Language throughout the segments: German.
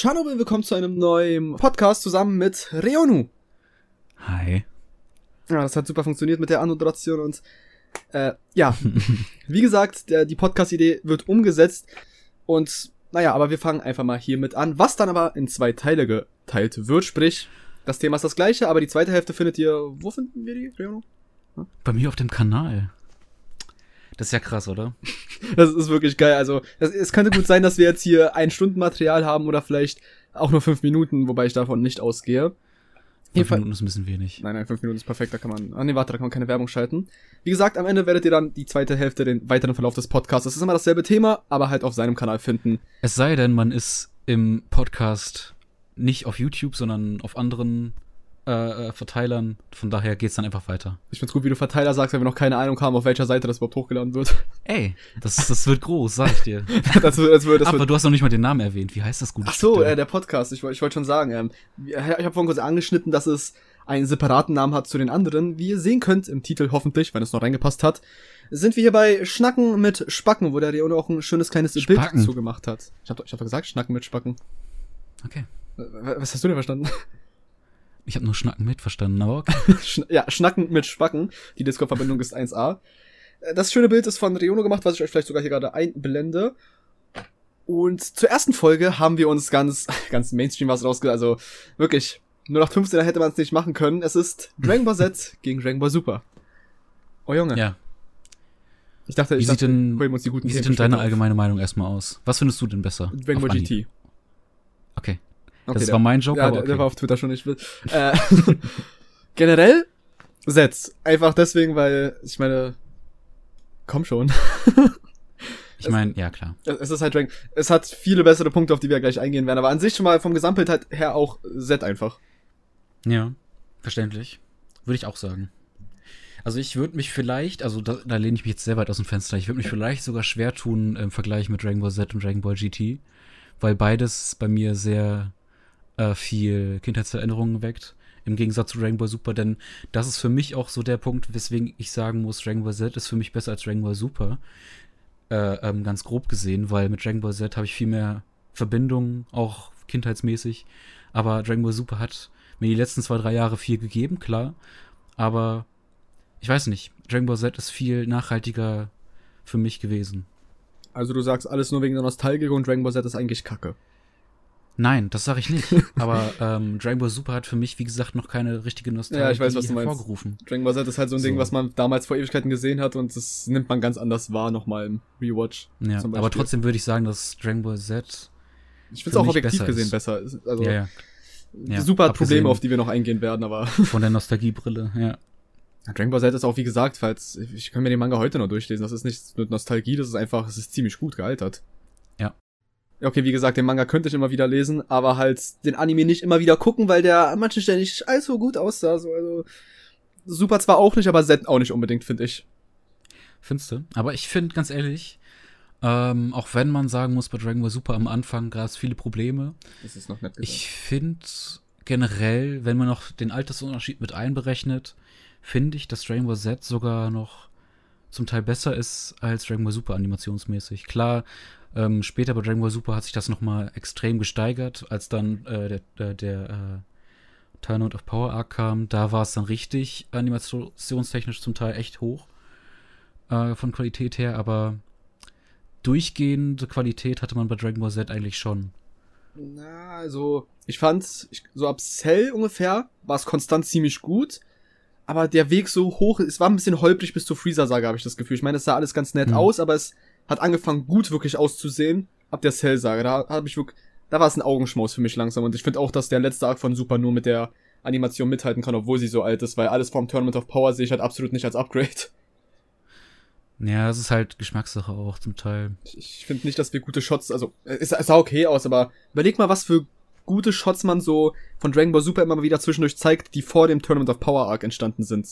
Tschernobyl, willkommen zu einem neuen Podcast zusammen mit Reonu. Hi. Ja, das hat super funktioniert mit der Anmoderation und äh, ja, wie gesagt, der, die Podcast-Idee wird umgesetzt und naja, aber wir fangen einfach mal hiermit an, was dann aber in zwei Teile geteilt wird, sprich, das Thema ist das gleiche, aber die zweite Hälfte findet ihr, wo finden wir die, Reonu? Bei mir auf dem Kanal. Das ist ja krass, oder? Das ist wirklich geil. Also, das, es könnte gut sein, dass wir jetzt hier ein Stunden Material haben oder vielleicht auch nur fünf Minuten, wobei ich davon nicht ausgehe. Fünf Minuten ist ein bisschen wenig. Nein, nein, fünf Minuten ist perfekt, da kann man. Ah nee, warte, da kann man keine Werbung schalten. Wie gesagt, am Ende werdet ihr dann die zweite Hälfte, den weiteren Verlauf des Podcasts. Das ist immer dasselbe Thema, aber halt auf seinem Kanal finden. Es sei denn, man ist im Podcast nicht auf YouTube, sondern auf anderen äh, Verteilern. Von daher geht's dann einfach weiter. Ich find's gut, wie du Verteiler sagst, weil wir noch keine Ahnung haben, auf welcher Seite das überhaupt hochgeladen wird. Ey, das, das wird groß, sag ich dir. das wird, das wird, das Aber wird. du hast noch nicht mal den Namen erwähnt. Wie heißt das gute Ach so, äh, der Podcast. Ich, ich wollte schon sagen, ähm, ich habe vorhin kurz angeschnitten, dass es einen separaten Namen hat zu den anderen. Wie ihr sehen könnt, im Titel hoffentlich, wenn es noch reingepasst hat, sind wir hier bei Schnacken mit Spacken, wo der Leone auch ein schönes kleines Spacken. Bild zugemacht hat. Ich habe ich hab doch gesagt, Schnacken mit Spacken. Okay. Äh, Was hast du denn verstanden? Ich habe nur Schnacken mit verstanden, aber okay. Ja, Schnacken mit Spacken. Die Discord-Verbindung ist 1A. Äh, Das schöne Bild ist von Reono gemacht, was ich euch vielleicht sogar hier gerade einblende. Und zur ersten Folge haben wir uns ganz, ganz Mainstream was rausge... Also wirklich, nur nach 15 hätte man es nicht machen können. Es ist Dragon Ball Z gegen Dragon Ball Super. Oh Junge. Ja. Ich dachte, Wie ich sieht dachte, denn, holen uns die guten wie Themen sieht denn deine auf. allgemeine Meinung erstmal aus? Was findest du denn besser? Dragon Ball? GT. Okay. Okay, das war mein Joke, Ja, aber der, okay. der war auf Twitter schon nicht will. Äh, generell Sets. Einfach deswegen, weil, ich meine, komm schon. ich meine, ja klar. Es ist halt Dragon. Es hat viele bessere Punkte, auf die wir gleich eingehen werden, aber an sich schon mal vom Gesamtbild halt her auch Set einfach. Ja, verständlich. Würde ich auch sagen. Also ich würde mich vielleicht, also da, da lehne ich mich jetzt sehr weit aus dem Fenster, ich würde mich vielleicht sogar schwer tun im Vergleich mit Dragon Ball Z und Dragon Ball GT, weil beides bei mir sehr äh, viel Kindheitserinnerungen weckt, im Gegensatz zu Dragon Ball Super, denn das ist für mich auch so der Punkt, weswegen ich sagen muss, Dragon Ball Z ist für mich besser als Dragon Ball Super, äh, ähm, ganz grob gesehen, weil mit Dragon Ball Z habe ich viel mehr Verbindungen, auch kindheitsmäßig, aber Dragon Ball Super hat mir die letzten zwei, drei Jahre viel gegeben, klar. Aber ich weiß nicht, Dragon Ball Z ist viel nachhaltiger für mich gewesen. Also du sagst alles nur wegen der Nostalgie und Dragon Ball Z ist eigentlich Kacke. Nein, das sage ich nicht. Aber ähm, Dragon Ball Super hat für mich, wie gesagt, noch keine richtige Nostalgie Ja, ich weiß, was du meinst. hervorgerufen. Dragon Ball Z ist halt so ein Ding, So. was man damals vor Ewigkeiten gesehen hat und das nimmt man ganz anders wahr nochmal im Rewatch. Ja, aber trotzdem würde ich sagen, dass Dragon Ball Z. Ich finde es auch objektiv gesehen ist. besser. ist. Also ja, ja, Ja, super hat Probleme, auf die wir noch eingehen werden, aber von der Nostalgiebrille, ja. Dragon Ball Z ist auch, wie gesagt, falls, ich kann mir den Manga heute noch durchlesen, das ist nicht mit Nostalgie, das ist einfach, es ist ziemlich gut gealtert. Okay, wie gesagt, den Manga könnte ich immer wieder lesen, aber halt den Anime nicht immer wieder gucken, weil der an manchen Stellen nicht allzu gut aussah, so, also, super zwar auch nicht, aber Z auch nicht unbedingt, finde ich. Findest du? Aber ich finde, ganz ehrlich, ähm, auch wenn man sagen muss, bei Dragon Ball Super am Anfang gab es viele Probleme, Das ist noch nett gesagt. Ich finde generell, wenn man noch den Altersunterschied mit einberechnet, finde ich, dass Dragon Ball Z sogar noch zum Teil besser ist als Dragon Ball Super animationsmäßig. Klar, ähm, später bei Dragon Ball Super hat sich das noch mal extrem gesteigert, als dann äh, der, der, der äh, Turnout of Power Arc kam. Da war es dann richtig animationstechnisch zum Teil echt hoch äh, von Qualität her, aber durchgehende Qualität hatte man bei Dragon Ball Z eigentlich schon. Na, also, ich fand's, ich, so ab Cell ungefähr war es konstant ziemlich gut. Aber der Weg so hoch, es war ein bisschen holprig bis zur Freezer-Saga, habe ich das Gefühl. Ich meine, es sah alles ganz nett Hm. aus, aber es hat angefangen gut wirklich auszusehen. Ab der Cell-Saga, da habe ich wirklich, da war es ein Augenschmaus für mich langsam. Und ich finde auch, dass der letzte Arc von Super nur mit der Animation mithalten kann, obwohl sie so alt ist, weil alles vom Tournament of Power sehe ich halt absolut nicht als Upgrade. Ja, es ist halt Geschmackssache auch zum Teil. Ich, ich finde nicht, dass wir gute Shots, also es, sah okay aus, aber überleg mal, was für gute Shots man so von Dragon Ball Super immer wieder zwischendurch zeigt, die vor dem Tournament of Power Arc entstanden sind.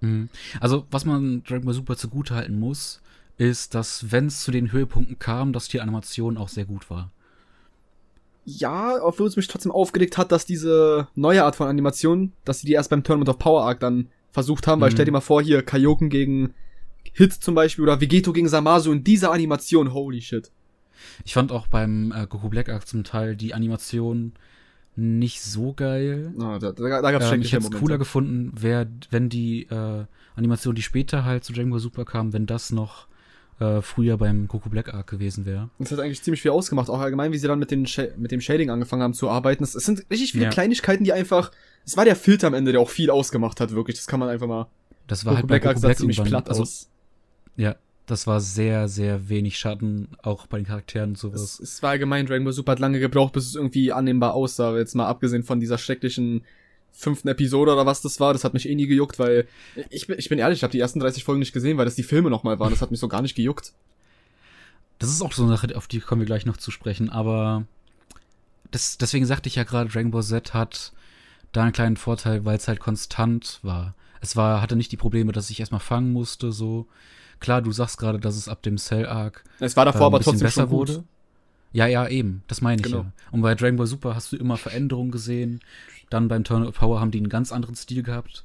Mhm. Also, was man Dragon Ball Super zugutehalten muss, ist, dass, wenn es zu den Höhepunkten kam, dass die Animation auch sehr gut war. Ja, obwohl es mich trotzdem aufgeregt hat, dass diese neue Art von Animation, dass sie die erst beim Tournament of Power Arc dann versucht haben, weil Mhm. stell dir mal vor, hier Kaioken gegen Hit zum Beispiel oder Vegeto gegen Samasu in dieser Animation, holy shit. Ich fand auch beim äh, Goku Black Arc zum Teil die Animation nicht so geil. Ah, da da, da gab es Ähm, ich hätte es cooler gefunden, wär, wenn die äh, Animation, die später halt zu Dragon Ball Super kam, wenn das noch äh, früher beim Goku Black Arc gewesen wäre. Das hat eigentlich ziemlich viel ausgemacht, auch allgemein, wie sie dann mit, den Sha mit dem Shading angefangen haben zu arbeiten. Es, es sind richtig viele Ja. Kleinigkeiten, die einfach. Es war der Filter am Ende, der auch viel ausgemacht hat, wirklich. Das kann man einfach mal. Das war halt bei Black Arc sah ziemlich platt also, aus. Ja, das war sehr, sehr wenig Schatten, auch bei den Charakteren und Es, sowas. es war allgemein, Dragon Ball Super hat lange gebraucht, bis es irgendwie annehmbar aussah. Jetzt mal abgesehen von dieser schrecklichen fünften Episode oder was das war, das hat mich eh nie gejuckt, weil ich bin, ich bin ehrlich, ich habe die ersten 30 Folgen nicht gesehen, weil das die Filme nochmal waren. Das hat mich so gar nicht gejuckt. Das ist auch so eine Sache, auf die kommen wir gleich noch zu sprechen, aber das, deswegen sagte ich ja gerade, Dragon Ball Z hat da einen kleinen Vorteil, weil es halt konstant war. Es war, hatte nicht die Probleme, dass ich erstmal fangen musste, so. Klar, du sagst gerade, dass es ab dem Cell Arc Es war davor äh, ein aber trotzdem besser wurde. Ja, ja, eben. Das meine ich Genau. ja. Und bei Dragon Ball Super hast du immer Veränderungen gesehen. Dann beim Turn of Power haben die einen ganz anderen Stil gehabt.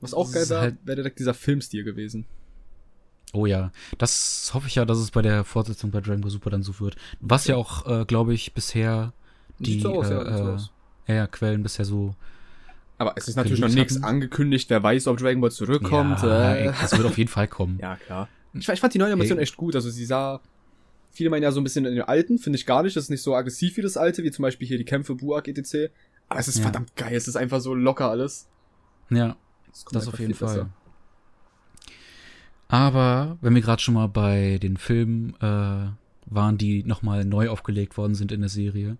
Was auch Das geil war, halt- wäre direkt dieser Filmstil gewesen. Oh ja, das hoffe ich ja, dass es bei der Fortsetzung bei Dragon Ball Super dann so wird. Was ja auch, äh, glaube ich, bisher die so aus, ja, äh, so äh, aus. ja, ja, Quellen bisher so. Aber es ist natürlich noch nichts angekündigt, wer weiß, ob Dragon Ball zurückkommt. ja, äh. es wird auf jeden Fall kommen. Ja, klar. Ich, ich fand die neue Animation Ey. echt gut. Also sie sah. Viele meinen ja so ein bisschen in den alten, finde ich gar nicht. Das ist nicht so aggressiv wie das alte, wie zum Beispiel hier die Kämpfe, Buak, etc. Aber es ist Ja. verdammt geil. Es ist einfach so locker alles. Ja, das einfach auf jeden besser. Fall. Aber wenn wir gerade schon mal bei den Filmen äh, waren, die nochmal neu aufgelegt worden sind in der Serie.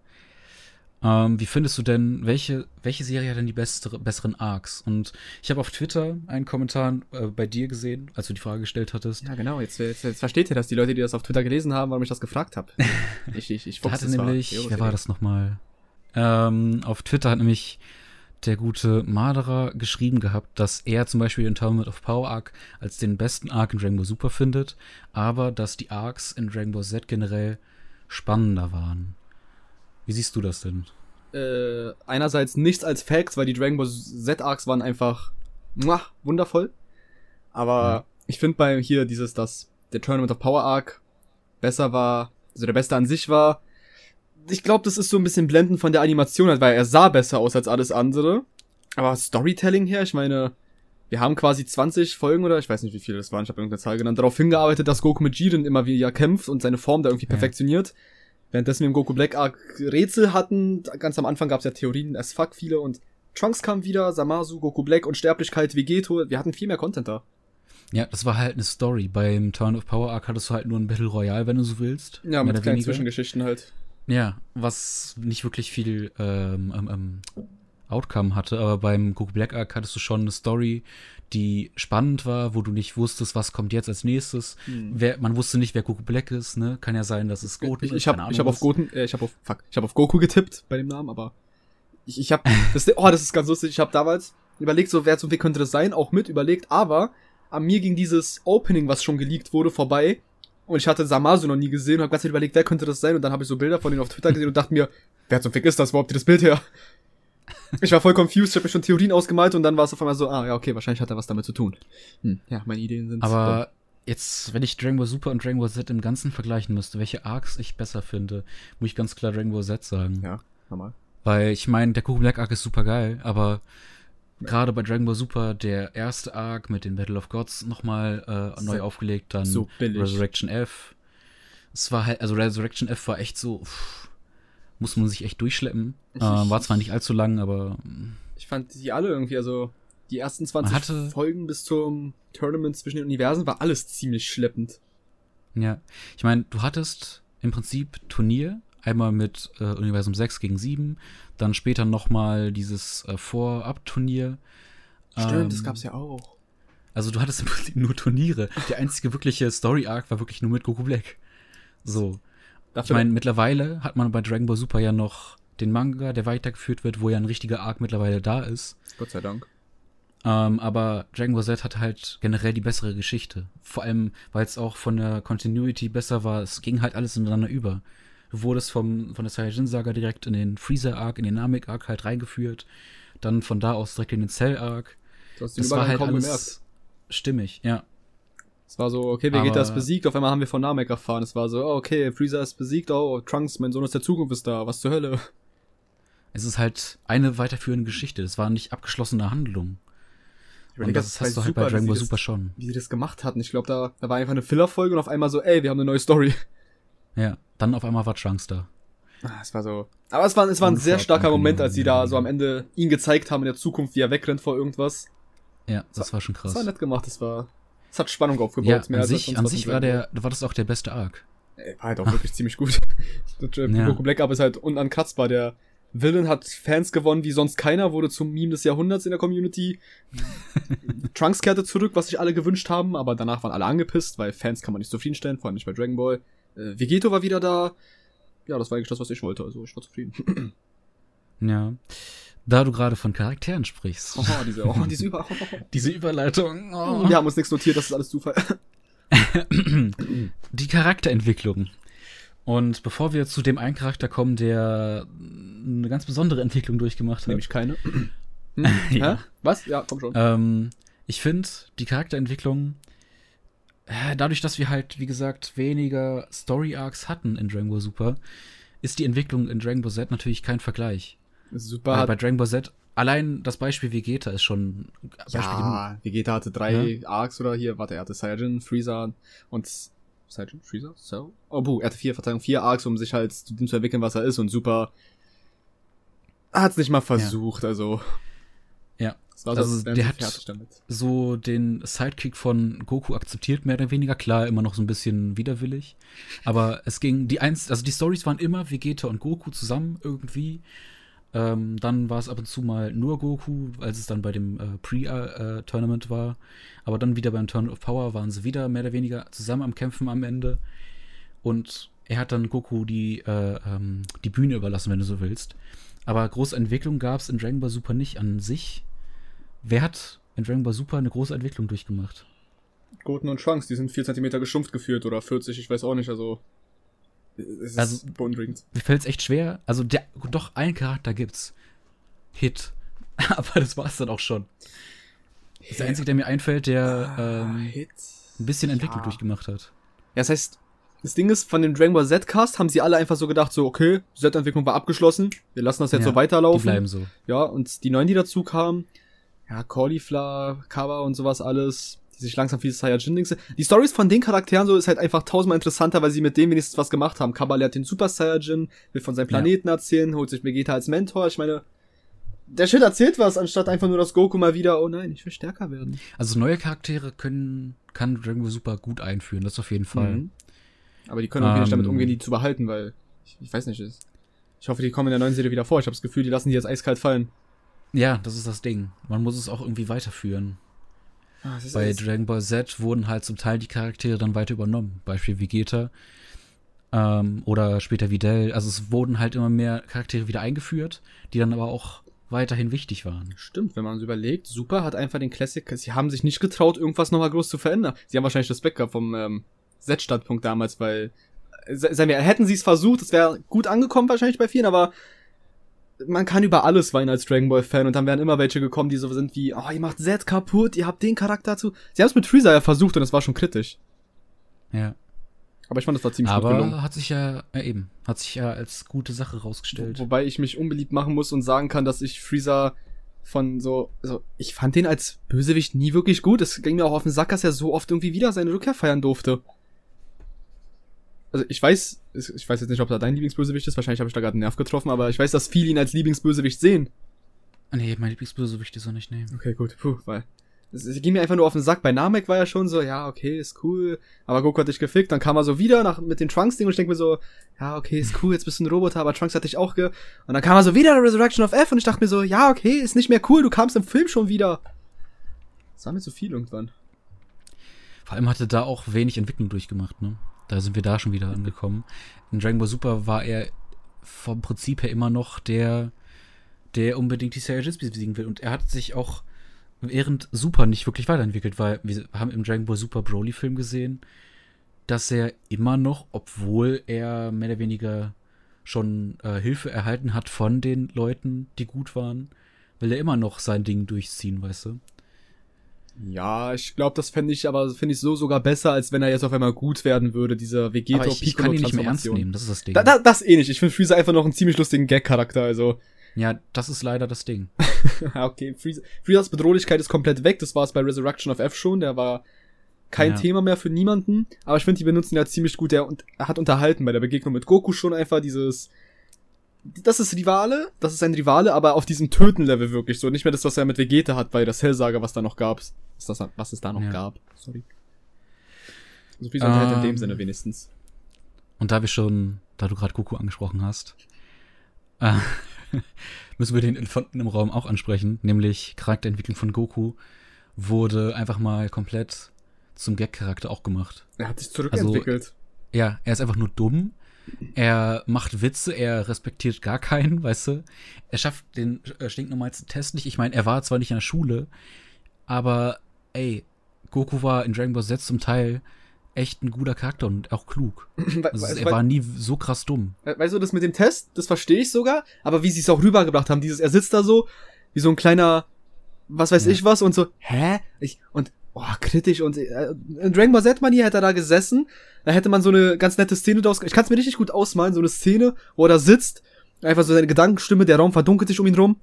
Ähm, wie findest du denn, welche, welche Serie hat denn die bessere, besseren Arcs? Und ich habe auf Twitter einen Kommentar äh, bei dir gesehen, als du die Frage gestellt hattest. Ja, genau. Jetzt, jetzt, jetzt versteht ihr das, die Leute, die das auf Twitter gelesen haben, warum ich das gefragt habe. Ich, ich, ich hatte war nämlich, Theorie. wer war das nochmal? Ähm, auf Twitter hat nämlich der gute Marderer geschrieben gehabt, dass er zum Beispiel den Tournament of Power Arc als den besten Arc in Dragon Ball Super findet, aber dass die Arcs in Dragon Ball Z generell spannender waren. Wie siehst du das denn? Äh, einerseits nichts als Facts, weil die Dragon Ball Z Arcs waren einfach muah, wundervoll. Aber Ja. ich finde bei hier dieses, dass der Tournament of Power Arc besser war, also der beste an sich war. Ich glaube, das ist so ein bisschen blendend von der Animation halt, weil er sah besser aus als alles andere. Aber Storytelling her, ich meine, wir haben quasi 20 Folgen oder ich weiß nicht, wie viele das waren, ich habe irgendeine Zahl genannt, darauf hingearbeitet, dass Goku mit Jiren immer wieder kämpft und seine Form da irgendwie Ja. perfektioniert. Währenddessen wir im Goku Black Arc Rätsel hatten, ganz am Anfang gab es ja Theorien as fuck viele und Trunks kam wieder, Samasu, Goku Black, Unsterblichkeit, Vegeto, wir hatten viel mehr Content da. Ja, das war halt eine Story. Beim Town of Power Arc hattest du halt nur ein Battle Royale, wenn du so willst. Ja, mit kleinen weniger. Zwischengeschichten halt. Ja, was nicht wirklich viel ähm, ähm, ähm, Outcome hatte, aber beim Goku Black Arc hattest du schon eine Story, die spannend war, wo du nicht wusstest, was kommt jetzt als nächstes. Wer, man wusste nicht, wer Goku Black ist, ne? Kann ja sein, dass es Goten ich ist. ich habe keine ich hab Ahnung auf. Goten, äh, ich habe auf fuck, ich habe auf Goku getippt bei dem Namen, aber ich ich habe das oh, das ist ganz lustig, ich habe damals überlegt, so wer zum Weg könnte das sein, auch mit überlegt, aber an mir ging dieses Opening, was schon geleakt wurde, vorbei. Und ich hatte Samasu noch nie gesehen und habe ganz überlegt, wer könnte das sein? Und dann habe ich so Bilder von denen auf Twitter gesehen und dachte mir, wer zum Fick ist das? Wo habt ihr das Bild her? Ich war voll confused, ich habe mir schon Theorien ausgemalt und dann war es auf einmal so, ah ja, okay, wahrscheinlich hat er was damit zu tun. Hm, ja, meine Ideen sind Aber jetzt, wenn ich Dragon Ball Super und Dragon Ball Z im Ganzen vergleichen müsste, welche Arcs ich besser finde, muss ich ganz klar Dragon Ball Z sagen. Ja, normal. Weil ich meine, der Goku Black Arc ist super geil, aber gerade bei Dragon Ball Super, der erste Arc mit den Battle of Gods nochmal äh, neu aufgelegt, dann so. Resurrection F. Es war halt, also Resurrection F war echt so, pff, muss man sich echt durchschleppen. Ich- äh, war zwar nicht allzu lang, aber Ich fand die alle irgendwie, also die ersten 20 Man hatte- Folgen bis zum Tournament zwischen den Universen war alles ziemlich schleppend. Ja, ich meine, du hattest im Prinzip Turnier, einmal mit äh, Universum 6 gegen 7, dann später nochmal dieses äh, Vorab-Turnier. Ähm, ja auch. Also du hattest im Prinzip nur Turniere. Der einzige wirkliche Story-Arc war wirklich nur mit Goku Black. So. Ich Dafür, meine, mittlerweile hat man bei Dragon Ball Super ja noch den Manga, der weitergeführt wird, wo ja ein richtiger Arc mittlerweile da ist. Gott sei Dank. Ähm, aber Dragon Ball Z hat halt generell die bessere Geschichte. Vor allem, weil es auch von der Continuity besser war. Es ging halt alles ineinander über. Du wurdest vom, von der Saiyajin-Saga direkt in den Freezer-Arc, in den Namek-Arc halt reingeführt. Dann von da aus direkt in den Cell-Arc. Das war halt alles gemerkt. stimmig, ja. Es war so, okay, Vegeta ist besiegt, auf einmal haben wir von Namek erfahren. Es war so, oh, okay, Freezer ist besiegt, oh, Trunks, mein Sohn aus der Zukunft ist da, was zur Hölle. Es ist halt eine weiterführende Geschichte. Es war nicht abgeschlossene Handlung. Und das hast du halt bei Dragon Ball Super schon. Wie sie das gemacht hatten. Ich glaube, da, da war einfach eine Filler-Folge und auf einmal so, ey, wir haben eine neue Story. Ja, dann auf einmal war Trunks da. Ah, Es war so. Aber es war, es war ein sehr starker Moment, als sie da so am Ende ihn gezeigt haben in der Zukunft, wie er wegrennt vor irgendwas. Ja, das war schon Das krass. war nett gemacht, das war. Es hat Spannung aufgebaut. Ja, an sich, an sich war der, war das auch der beste Arc. Ey, war halt auch wirklich ziemlich gut. Der Ja. Goku Black Up ist halt unankratzbar. Der Villain hat Fans gewonnen wie sonst keiner, wurde zum Meme des Jahrhunderts in der Community. Trunks kehrte zurück, was sich alle gewünscht haben, aber danach waren alle angepisst, weil Fans kann man nicht zufriedenstellen, vor allem nicht bei Dragon Ball. Äh, Vegeto war wieder da. Ja, das war eigentlich das, was ich wollte, also ich war zufrieden. Ja. Da du gerade von Charakteren sprichst. Oh, diese, oh, diese Über. Diese Überleitung. Oh. Wir haben uns nichts notiert, das ist alles Zufall. Die Charakterentwicklung. Und bevor wir zu dem einen Charakter kommen, der eine ganz besondere Entwicklung durchgemacht hat. Nämlich keine. Hm? Ja. Hä? Was? Ja, komm schon. Ähm, ich finde die Charakterentwicklung, äh, dadurch, dass wir halt, wie gesagt, weniger Story Arcs hatten in Dragon Ball Super, ist die Entwicklung in Dragon Ball Z natürlich kein Vergleich. Super. Weil bei Hat, Dragon Ball Z, allein das Beispiel Vegeta ist schon Beispiel genug. ja, Vegeta hatte drei Arcs oder hier, warte, er hatte Saiyajin, Freezer und Saiyajin, Freezer, so. Oh, buh, er hatte vier, Verzeihung, vier Arcs, um sich halt zu dem zu entwickeln, was er ist und Super hat's nicht mal versucht, also. Ja. Es Also, so, als wären der hat- so den Sidekick von Goku akzeptiert, mehr oder weniger. Klar, immer noch so ein bisschen widerwillig. Aber es ging, die eins, also die Stories waren immer Vegeta und Goku zusammen irgendwie. Ähm, dann war es ab und zu mal nur Goku, als es dann bei dem äh, Pre-Tournament war. Aber dann wieder beim Turn of Power waren sie wieder mehr oder weniger zusammen am Kämpfen am Ende. Und er hat dann Goku die, äh, ähm, die Bühne überlassen, wenn du so willst. Aber große Entwicklung gab es in Dragon Ball Super nicht an sich. Wer hat in Dragon Ball Super eine große Entwicklung durchgemacht? Goten und Trunks, die sind vier Zentimeter geschrumpft geführt oder 40, ich weiß auch nicht, also. Es ist Also- beunruhigend. Mir fällt es echt schwer. Also, der, doch, einen Charakter gibt's. Hit. Aber das war's dann auch schon. Das ist der einzige, der mir einfällt, der ähm, Hit. ein bisschen Entwicklung Ja. durchgemacht hat. Ja, das heißt, das Ding ist, von dem Dragon Ball Z-Cast haben sie alle einfach so gedacht, so, okay, Z-Entwicklung war abgeschlossen, wir lassen das jetzt Ja, so weiterlaufen. Die bleiben so. Ja, und die neuen, die dazu kamen, ja, Cauliflower, Kawa und sowas alles, die sich langsam viel Saiyajin-Dings. Die Stories von den Charakteren so ist halt einfach tausendmal interessanter, weil sie mit dem wenigstens was gemacht haben. Kawa lernt den Super Saiyajin, will von seinem Ja. Planeten erzählen, holt sich Vegeta als Mentor. Ich meine, der Shit erzählt was, anstatt einfach nur, dass Goku mal wieder, oh nein, ich will stärker werden. Also, neue Charaktere können, kann Dragon Ball Super gut einführen, das auf jeden Fall. Mhm. Aber die können auch nicht Ähm. damit umgehen, die zu behalten, weil ich, ich weiß nicht, ist. Ich hoffe, die kommen in der neuen Serie wieder vor. Ich habe das Gefühl, die lassen die jetzt eiskalt fallen. Ja, das ist das Ding. Man muss es auch irgendwie weiterführen. Ah, es ist Bei Dragon Ball Z wurden halt zum Teil die Charaktere dann weiter übernommen. Beispiel Vegeta. Ähm, oder später Videl. Also es wurden halt immer mehr Charaktere wieder eingeführt, die dann aber auch weiterhin wichtig waren. Stimmt, wenn man so überlegt, Super hat einfach den Classic, sie haben sich nicht getraut, irgendwas nochmal groß zu verändern. Sie haben wahrscheinlich Respekt gehabt vom ähm, Z-Standpunkt damals, weil, äh, seien wir, hätten sie es versucht, es wäre gut angekommen wahrscheinlich bei vielen, aber man kann über alles weinen als Dragon Ball Fan und dann wären immer welche gekommen, die so sind wie, oh, ihr macht Z kaputt, ihr habt den Charakter zu. Sie haben es mit Freezer ja versucht und es war schon kritisch. Ja. Aber ich fand, das war ziemlich gut gelungen. Aber hat sich ja, ja eben, hat sich ja als gute Sache rausgestellt. Wobei ich mich unbeliebt machen muss und sagen kann, dass ich Freezer von so, also ich fand den als Bösewicht nie wirklich gut. Es ging mir auch auf den Sack, dass er so oft irgendwie wieder seine Rückkehr feiern durfte. Also ich weiß, ich weiß jetzt nicht, ob er dein Lieblingsbösewicht ist, wahrscheinlich habe ich da gerade einen Nerv getroffen, aber ich weiß, dass viele ihn als Lieblingsbösewicht sehen. Nee, mein Lieblingsbösewicht ist er nicht nehmen. Okay, gut, puh, weil. Es, ging mir einfach nur auf den Sack. Bei Namek war ja schon so, ja, okay, ist cool. Aber Goku hat dich gefickt. Dann kam er so wieder nach, mit den Trunks-Ding und ich denke mir so, ja, okay, ist cool, jetzt bist du ein Roboter, aber Trunks hat dich auch ge... Und dann kam er so wieder, Resurrection of F und ich dachte mir so, ja, okay, ist nicht mehr cool, du kamst im Film schon wieder. Das war mir zu viel irgendwann. Vor allem hatte da auch wenig Entwicklung durchgemacht, ne? Da sind wir da schon wieder angekommen. In Dragon Ball Super war er vom Prinzip her immer noch der, der unbedingt die Saiyajins besiegen will. Und er hat sich auch während Super nicht wirklich weiterentwickelt, weil wir haben im Dragon Ball Super Broly-Film gesehen, dass er immer noch, obwohl er mehr oder weniger schon äh, Hilfe erhalten hat von den Leuten, die gut waren, will er immer noch sein Ding durchziehen, weißt du? Ja, ich glaube, das fände ich aber finde ich so sogar besser, als wenn er jetzt auf einmal gut werden würde, dieser Vegeta Aber ich, ich kann ihn nicht mehr ernst nehmen, das ist das Ding. Da, da, das eh nicht. Ich finde Freezer einfach noch einen ziemlich lustigen Gag-Charakter, also. ja, das ist leider das Ding. okay, Freezer, Freezers Bedrohlichkeit ist komplett weg. Das war es bei Resurrection of F schon. Der war kein Ja. Thema mehr für niemanden. Aber ich finde, die benutzen ja ziemlich gut. Der und er hat unterhalten bei der Begegnung mit Goku schon einfach dieses. Das ist Rivale, das ist ein Rivale, aber auf diesem Töten-Level wirklich so. Nicht mehr das, was er mit Vegeta hat, bei das Hellsager, was da noch gab. Was, das, was es da noch Ja. gab. Sorry. So Freezer unterhält in dem Ähm. Sinne wenigstens. Und da wir schon, da du gerade Goku angesprochen hast, äh, müssen wir den Elefanten im Raum auch ansprechen, nämlich Charakterentwicklung von Goku wurde einfach mal komplett zum Gag-Charakter auch gemacht. Er hat sich zurückentwickelt. Ja, er ist einfach nur dumm. Er macht Witze, er respektiert gar keinen, weißt du. Er schafft den äh, stinknormalsten Test nicht. Ich meine, er war zwar nicht in der Schule, aber ey, Goku war in Dragon Ball Z zum Teil echt ein guter Charakter und auch klug. Also we- er war nie so krass dumm. We- Weißt du, das mit dem Test, das verstehe ich sogar, aber wie sie es auch rübergebracht haben, dieses, er sitzt da so, wie so ein kleiner, was weiß Ja. ich was, und so, hä? Ich, und, oh, kritisch und, äh, in Dragon Ball Z Manier hätte er da gesessen, da hätte man so eine ganz nette Szene draus, ich kann es mir richtig gut ausmalen, so eine Szene, wo er da sitzt, einfach so seine Gedankenstimme, der Raum verdunkelt sich um ihn rum.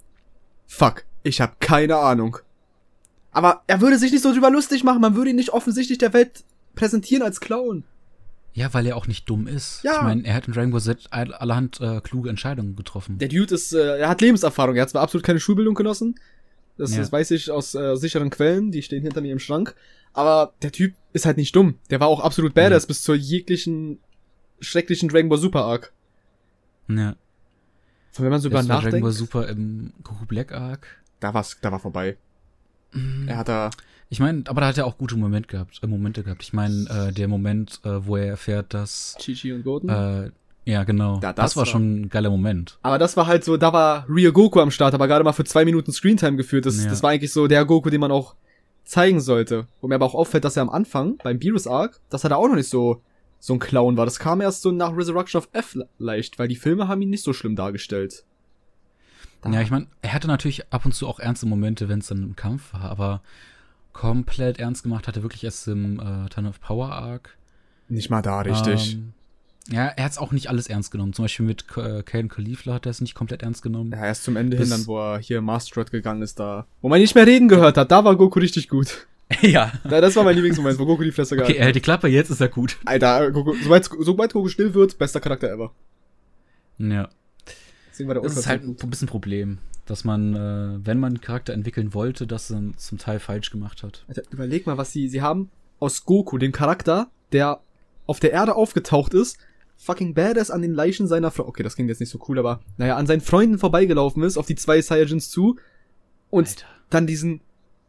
Fuck, ich habe keine Ahnung. Aber er würde sich nicht so drüber lustig machen, man würde ihn nicht offensichtlich der Welt präsentieren als Clown. Ja, weil er auch nicht dumm ist. Ja. Ich meine, er hat in Dragon Ball Z all- allerhand äh, kluge Entscheidungen getroffen. Der Dude ist, äh, er hat Lebenserfahrung. Er hat zwar absolut keine Schulbildung genossen. Das, Ja. das weiß ich aus äh, sicheren Quellen. Die stehen hinter mir im Schrank. Aber der Typ ist halt nicht dumm. Der war auch absolut badass bis zur jeglichen schrecklichen Dragon Ball Super Arc. ja. Von wenn man so über war Dragon nachdenkt, Ball Super im Goku Black Arc. da war's, da war vorbei. Mhm. Er hat da, Ich meine, aber da hat er auch gute Momente gehabt. Äh, Momente gehabt. Ich meine, äh, der Moment, äh, wo er erfährt, dass Chi-Chi und Goten. äh, ja genau, Da- das, das war war- schon ein geiler Moment. aber das war halt so, da war Real Goku am Start, aber gerade mal für zwei Minuten Screentime geführt. Das, Ja. das war eigentlich so der Goku, den man auch zeigen sollte. Wo mir aber auch auffällt, dass er am Anfang, beim Beerus Arc, dass er da auch noch nicht so, so ein Clown war. Das kam erst so nach Resurrection of F le- leicht, weil die Filme haben ihn nicht so schlimm dargestellt. Da- Ja, ich meine, er hatte natürlich ab und zu auch ernste Momente, wenn es dann im Kampf war, aber komplett ernst gemacht hat er wirklich erst im äh, Ton of Power Arc. Nicht mal da, richtig. Ähm, ja, er hat es auch nicht alles ernst genommen. Zum Beispiel mit äh, Caden hat er es nicht komplett ernst genommen. ja, erst zum Ende bis- hin, dann, wo er hier Master gegangen ist, da, wo man nicht mehr reden gehört hat, da war Goku richtig gut. ja. Ja, das war mein Lieblingsmoment, wo Goku die Fresse Okay, gehalten er hält die Klappe, jetzt ist er gut. Alter, Goku, sobald, sobald Goku still wird, bester Charakter ever. Ja. Deswegen war der Das ist halt ein bisschen ein Problem, dass man, äh, wenn man einen Charakter entwickeln wollte, das dann zum Teil falsch gemacht hat. Alter, überleg mal, was sie, sie haben aus Goku, dem Charakter, der auf der Erde aufgetaucht ist, fucking badass an den Leichen seiner Frau, okay, das klingt jetzt nicht so cool, aber, naja, an seinen Freunden vorbeigelaufen ist, auf die zwei Saiyajins zu, und Alter. dann diesen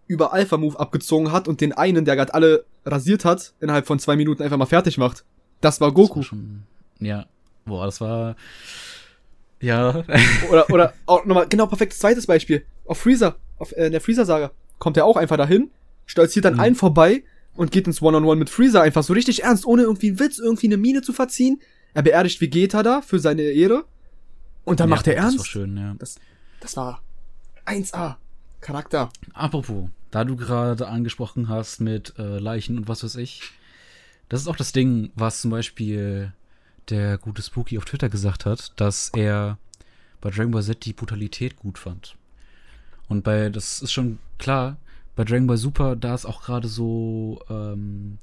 über Alpha-Move abgezogen hat und den einen, der gerade alle rasiert hat, innerhalb von zwei Minuten einfach mal fertig macht. Das war Das Goku. war schon, ja. Boah, das war. Ja. Oder, oder, auch nochmal, genau, perfektes zweites Beispiel. Auf Freezer, auf, äh, in der Freezer-Saga, kommt er auch einfach dahin, stolziert an Mhm. allen vorbei und geht ins One-on-One mit Freezer einfach so richtig ernst, ohne irgendwie einen Witz, irgendwie eine Miene zu verziehen. Er beerdigt Vegeta da für seine Ehre. Und dann ja, macht er Das war ernst. schön, ja. Das, das war 1A. Charakter. Apropos, da du gerade angesprochen hast mit äh, Leichen und was weiß ich, das ist auch das Ding, was zum Beispiel der gute Spooky auf Twitter gesagt hat, dass er bei Dragon Ball Z die Brutalität gut fand. Und bei, das ist schon klar, bei Dragon Ball Super, da ist auch gerade so, ähm,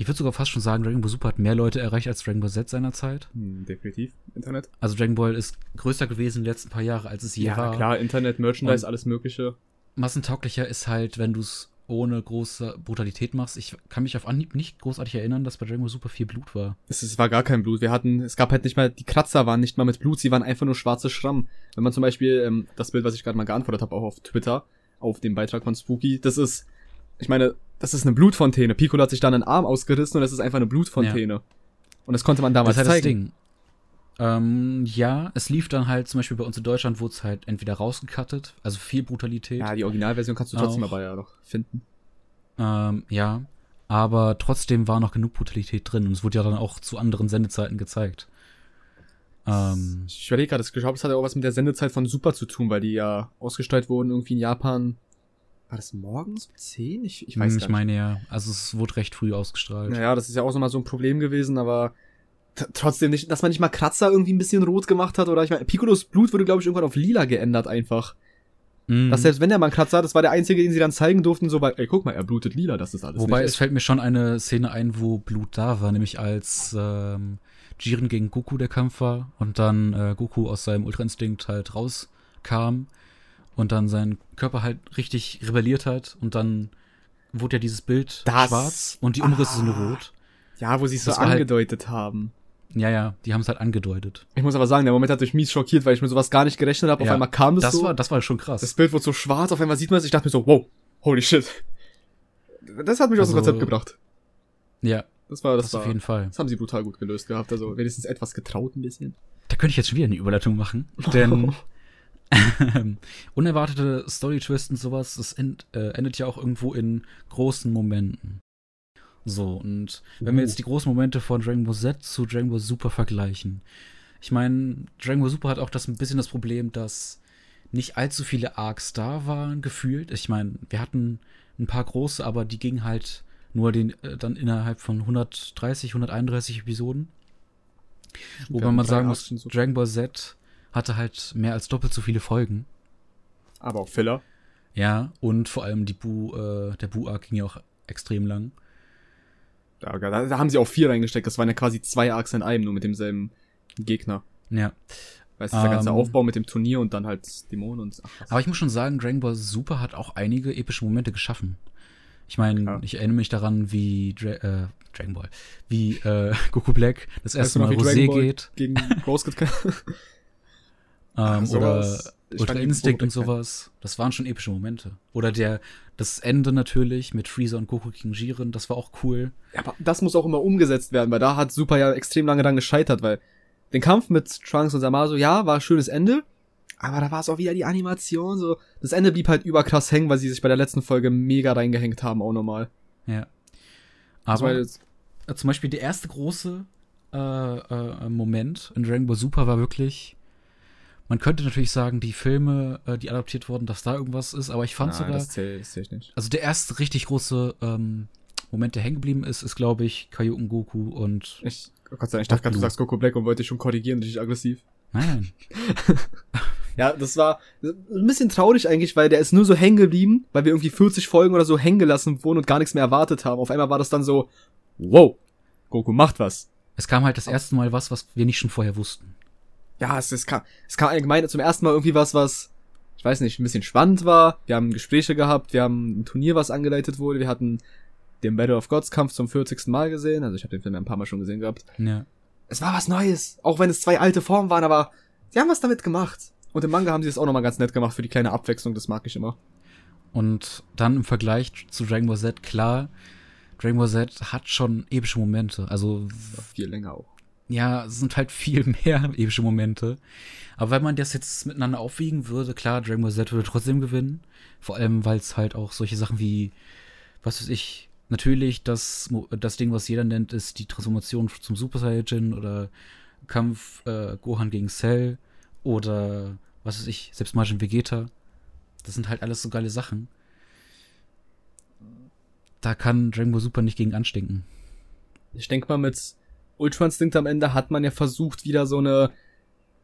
ich würde sogar fast schon sagen, Dragon Ball Super hat mehr Leute erreicht als Dragon Ball Z seinerzeit. Hm, definitiv. Internet. Also Dragon Ball ist größer gewesen in den letzten paar Jahre, als es je Ja, war. klar, Internet, Merchandise, Und- alles Mögliche. massentauglicher ist halt, wenn du es ohne große Brutalität machst. Ich kann mich auf Anhieb nicht großartig erinnern, dass bei Dragon Ball Super viel Blut war. Es, es war gar kein Blut. Wir hatten, es gab halt nicht mal, die Kratzer waren nicht mal mit Blut, sie waren einfach nur schwarze Schramm. Wenn man zum Beispiel ähm, das Bild, was ich gerade mal geantwortet habe, auch auf Twitter, auf dem Beitrag von Spooky, das ist, ich meine, das ist eine Blutfontäne. Piccolo hat sich dann einen Arm ausgerissen und das ist einfach eine Blutfontäne. Und das konnte man damals das halt zeigen. das Ding. Ähm, ja, es lief dann halt zum Beispiel bei uns in Deutschland, wurde es halt entweder rausgekattet, also viel Brutalität. Ja, die Originalversion kannst du trotzdem Auch. aber ja noch finden. Ähm, ja, aber trotzdem war noch genug Brutalität drin und es wurde ja dann auch zu anderen Sendezeiten gezeigt. Ähm, Ich überlege gerade, ich glaube, das hat ja auch was mit der Sendezeit von Super zu tun, weil die ja ausgestrahlt wurden irgendwie in Japan war das morgens um 10? Ich, ich Hm, weiß ich gar nicht. meine ja, also es wurde recht früh ausgestrahlt. Naja, das ist ja auch nochmal so ein Problem gewesen, aber trotzdem nicht, dass man nicht mal Kratzer irgendwie ein bisschen rot gemacht hat oder ich meine, Piccolos Blut wurde, glaube ich, irgendwann auf lila geändert einfach. Mhm. Dass selbst wenn der mal einen Kratzer hat, das war der einzige, den sie dann zeigen durften, so bei, ey, guck mal, er blutet lila, das ist alles Wobei es fällt mir schon eine Szene ein, wo Blut da war, nämlich als ähm, Jiren gegen Goku der Kampf war und dann äh, Goku aus seinem Ultra-Instinkt halt rauskam und dann sein Körper halt richtig rebelliert hat und dann wurde ja dieses Bild Das- schwarz und die Umrisse sind Ah. rot. Ja, wo sie es so halt- angedeutet haben. Ja, ja, die haben es halt angedeutet. Ich muss aber sagen, der Moment hat mich mies schockiert, weil ich mit sowas gar nicht gerechnet habe. Auf Ja, einmal kam das, Das so. war, das war schon krass. das Bild wurde so schwarz, auf einmal sieht man es. Ich dachte mir so, wow, holy shit. Das hat mich aus dem Also- Konzept gebracht. ja, Das war, das, das war, auf jeden Fall. das haben sie brutal gut gelöst gehabt. Also wenigstens etwas getraut ein bisschen. Da könnte ich jetzt schon wieder eine Überleitung machen, denn unerwartete Story-Twists und sowas, das end, äh, endet ja auch irgendwo in großen Momenten. So, und wenn wir jetzt die großen Momente von Dragon Ball Z zu Dragon Ball Super vergleichen. Ich meine, Dragon Ball Super hat auch das ein bisschen das Problem, dass nicht allzu viele Arcs da waren, gefühlt. Ich meine, wir hatten ein paar große, aber die gingen halt nur den, äh, dann innerhalb von 130, 131 Episoden. Wobei man sagen muss. Dragon Ball Z hatte halt mehr als doppelt so viele Folgen. Aber auch Filler. Ja, und vor allem die Bu, äh, der Bu-Arc ging ja auch extrem lang. Da, da, da haben sie auch vier reingesteckt. Das waren ja quasi zwei Arcs in einem, nur mit demselben Gegner. Ja. Weißt du, dieser ganze Ähm. Aufbau mit dem Turnier und dann halt Dämonen und ach. Aber ich muss schon sagen, Dragon Ball Super hat auch einige epische Momente geschaffen. Ich meine, Klar. ich erinnere mich daran, wie Dra äh, Dragon Ball, wie äh, Goku Black das Weißt erste du noch, Mal Rosé geht. Gegen Rose Ähm, sowas. oder Ultra Instinct und sowas. Das waren schon epische Momente. Oder der, das Ende natürlich mit Freezer und Goku gegen Jiren, das war auch cool. Ja, aber das muss auch immer umgesetzt werden, weil da hat Super ja extrem lange dran gescheitert, weil den Kampf mit Trunks und Samasu, ja, war ein schönes Ende, aber da war es auch wieder die Animation, so. Das Ende blieb halt überkrass hängen, weil sie sich bei der letzten Folge mega reingehängt haben, auch nochmal. Ja. Aber äh, zum Beispiel der erste große äh, äh, Moment in Dragon Ball Super war wirklich. Man könnte natürlich sagen, die Filme, äh, die adaptiert wurden, dass da irgendwas ist, aber ich fand Nein, sogar. das zählt, das zählt nicht. Also der erste richtig große ähm, Moment, der hängen geblieben ist, ist, glaube ich, Kaioken Goku und. Ich, oh Gott sei Dank, ich dachte gerade, du sagst Goku Black und wollte dich schon korrigieren, richtig aggressiv. Nein. Ja, das war ein bisschen traurig eigentlich, weil der ist nur so hängen geblieben, weil wir irgendwie 40 Folgen oder so hängen gelassen wurden und gar nichts mehr erwartet haben. Auf einmal war das dann so, wow, Goku macht was. Es kam halt das erste Mal was, was wir nicht schon vorher wussten. Ja, es, es, kam, es kam allgemein zum ersten Mal irgendwie was, was, ich weiß nicht, ein bisschen spannend war. Wir haben Gespräche gehabt, wir haben ein Turnier, was angeleitet wurde, wir hatten den Battle of Gods Kampf zum 40. Mal gesehen, also ich habe den Film ja ein paar Mal schon gesehen gehabt. Ja. Es war was Neues, auch wenn es zwei alte Formen waren, aber sie haben was damit gemacht. Und im Manga haben sie es auch nochmal ganz nett gemacht für die kleine Abwechslung, das mag ich immer. Und dann im Vergleich zu Dragon Ball Z, klar, Dragon Ball Z hat schon epische Momente. Also Viel länger auch. Ja, es sind halt viel mehr epische Momente. Aber wenn man das jetzt miteinander aufwiegen würde, klar, Dragon Ball Z würde trotzdem gewinnen. Vor allem, weil es halt auch solche Sachen wie, was weiß ich, natürlich das, das Ding, was jeder nennt, ist die Transformation zum Super Saiyajin oder Kampf äh, Gohan gegen Cell oder was weiß ich, selbst Majin Vegeta. Das sind halt alles so geile Sachen. Da kann Dragon Ball Super nicht gegen anstinken. Ich denke mal, mit Ultra Instinct am Ende hat man ja versucht, wieder so eine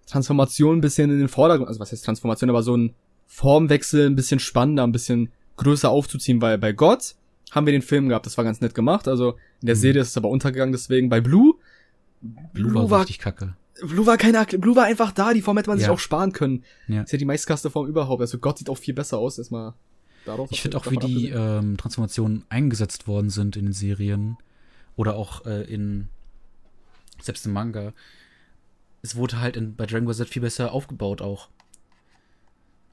Transformation ein bisschen in den Vordergrund, also was heißt Transformation, aber so ein Formwechsel ein bisschen spannender, ein bisschen größer aufzuziehen, weil bei Gott haben wir den Film gehabt, das war ganz nett gemacht, also in der Mhm. Serie ist es aber untergegangen, deswegen bei Blue, Blue, war richtig kacke. Blue war keine, Blue war einfach da, die Form hätte man sich Ja. auch sparen können. Ja. Ist ja die meistkaste Form überhaupt, also Gott sieht auch viel besser aus, erstmal darauf. Ich finde auch, wie die ähm, Transformationen eingesetzt worden sind in den Serien oder auch äh, in selbst im Manga. Es wurde halt in, bei Dragon Ball Z viel besser aufgebaut auch,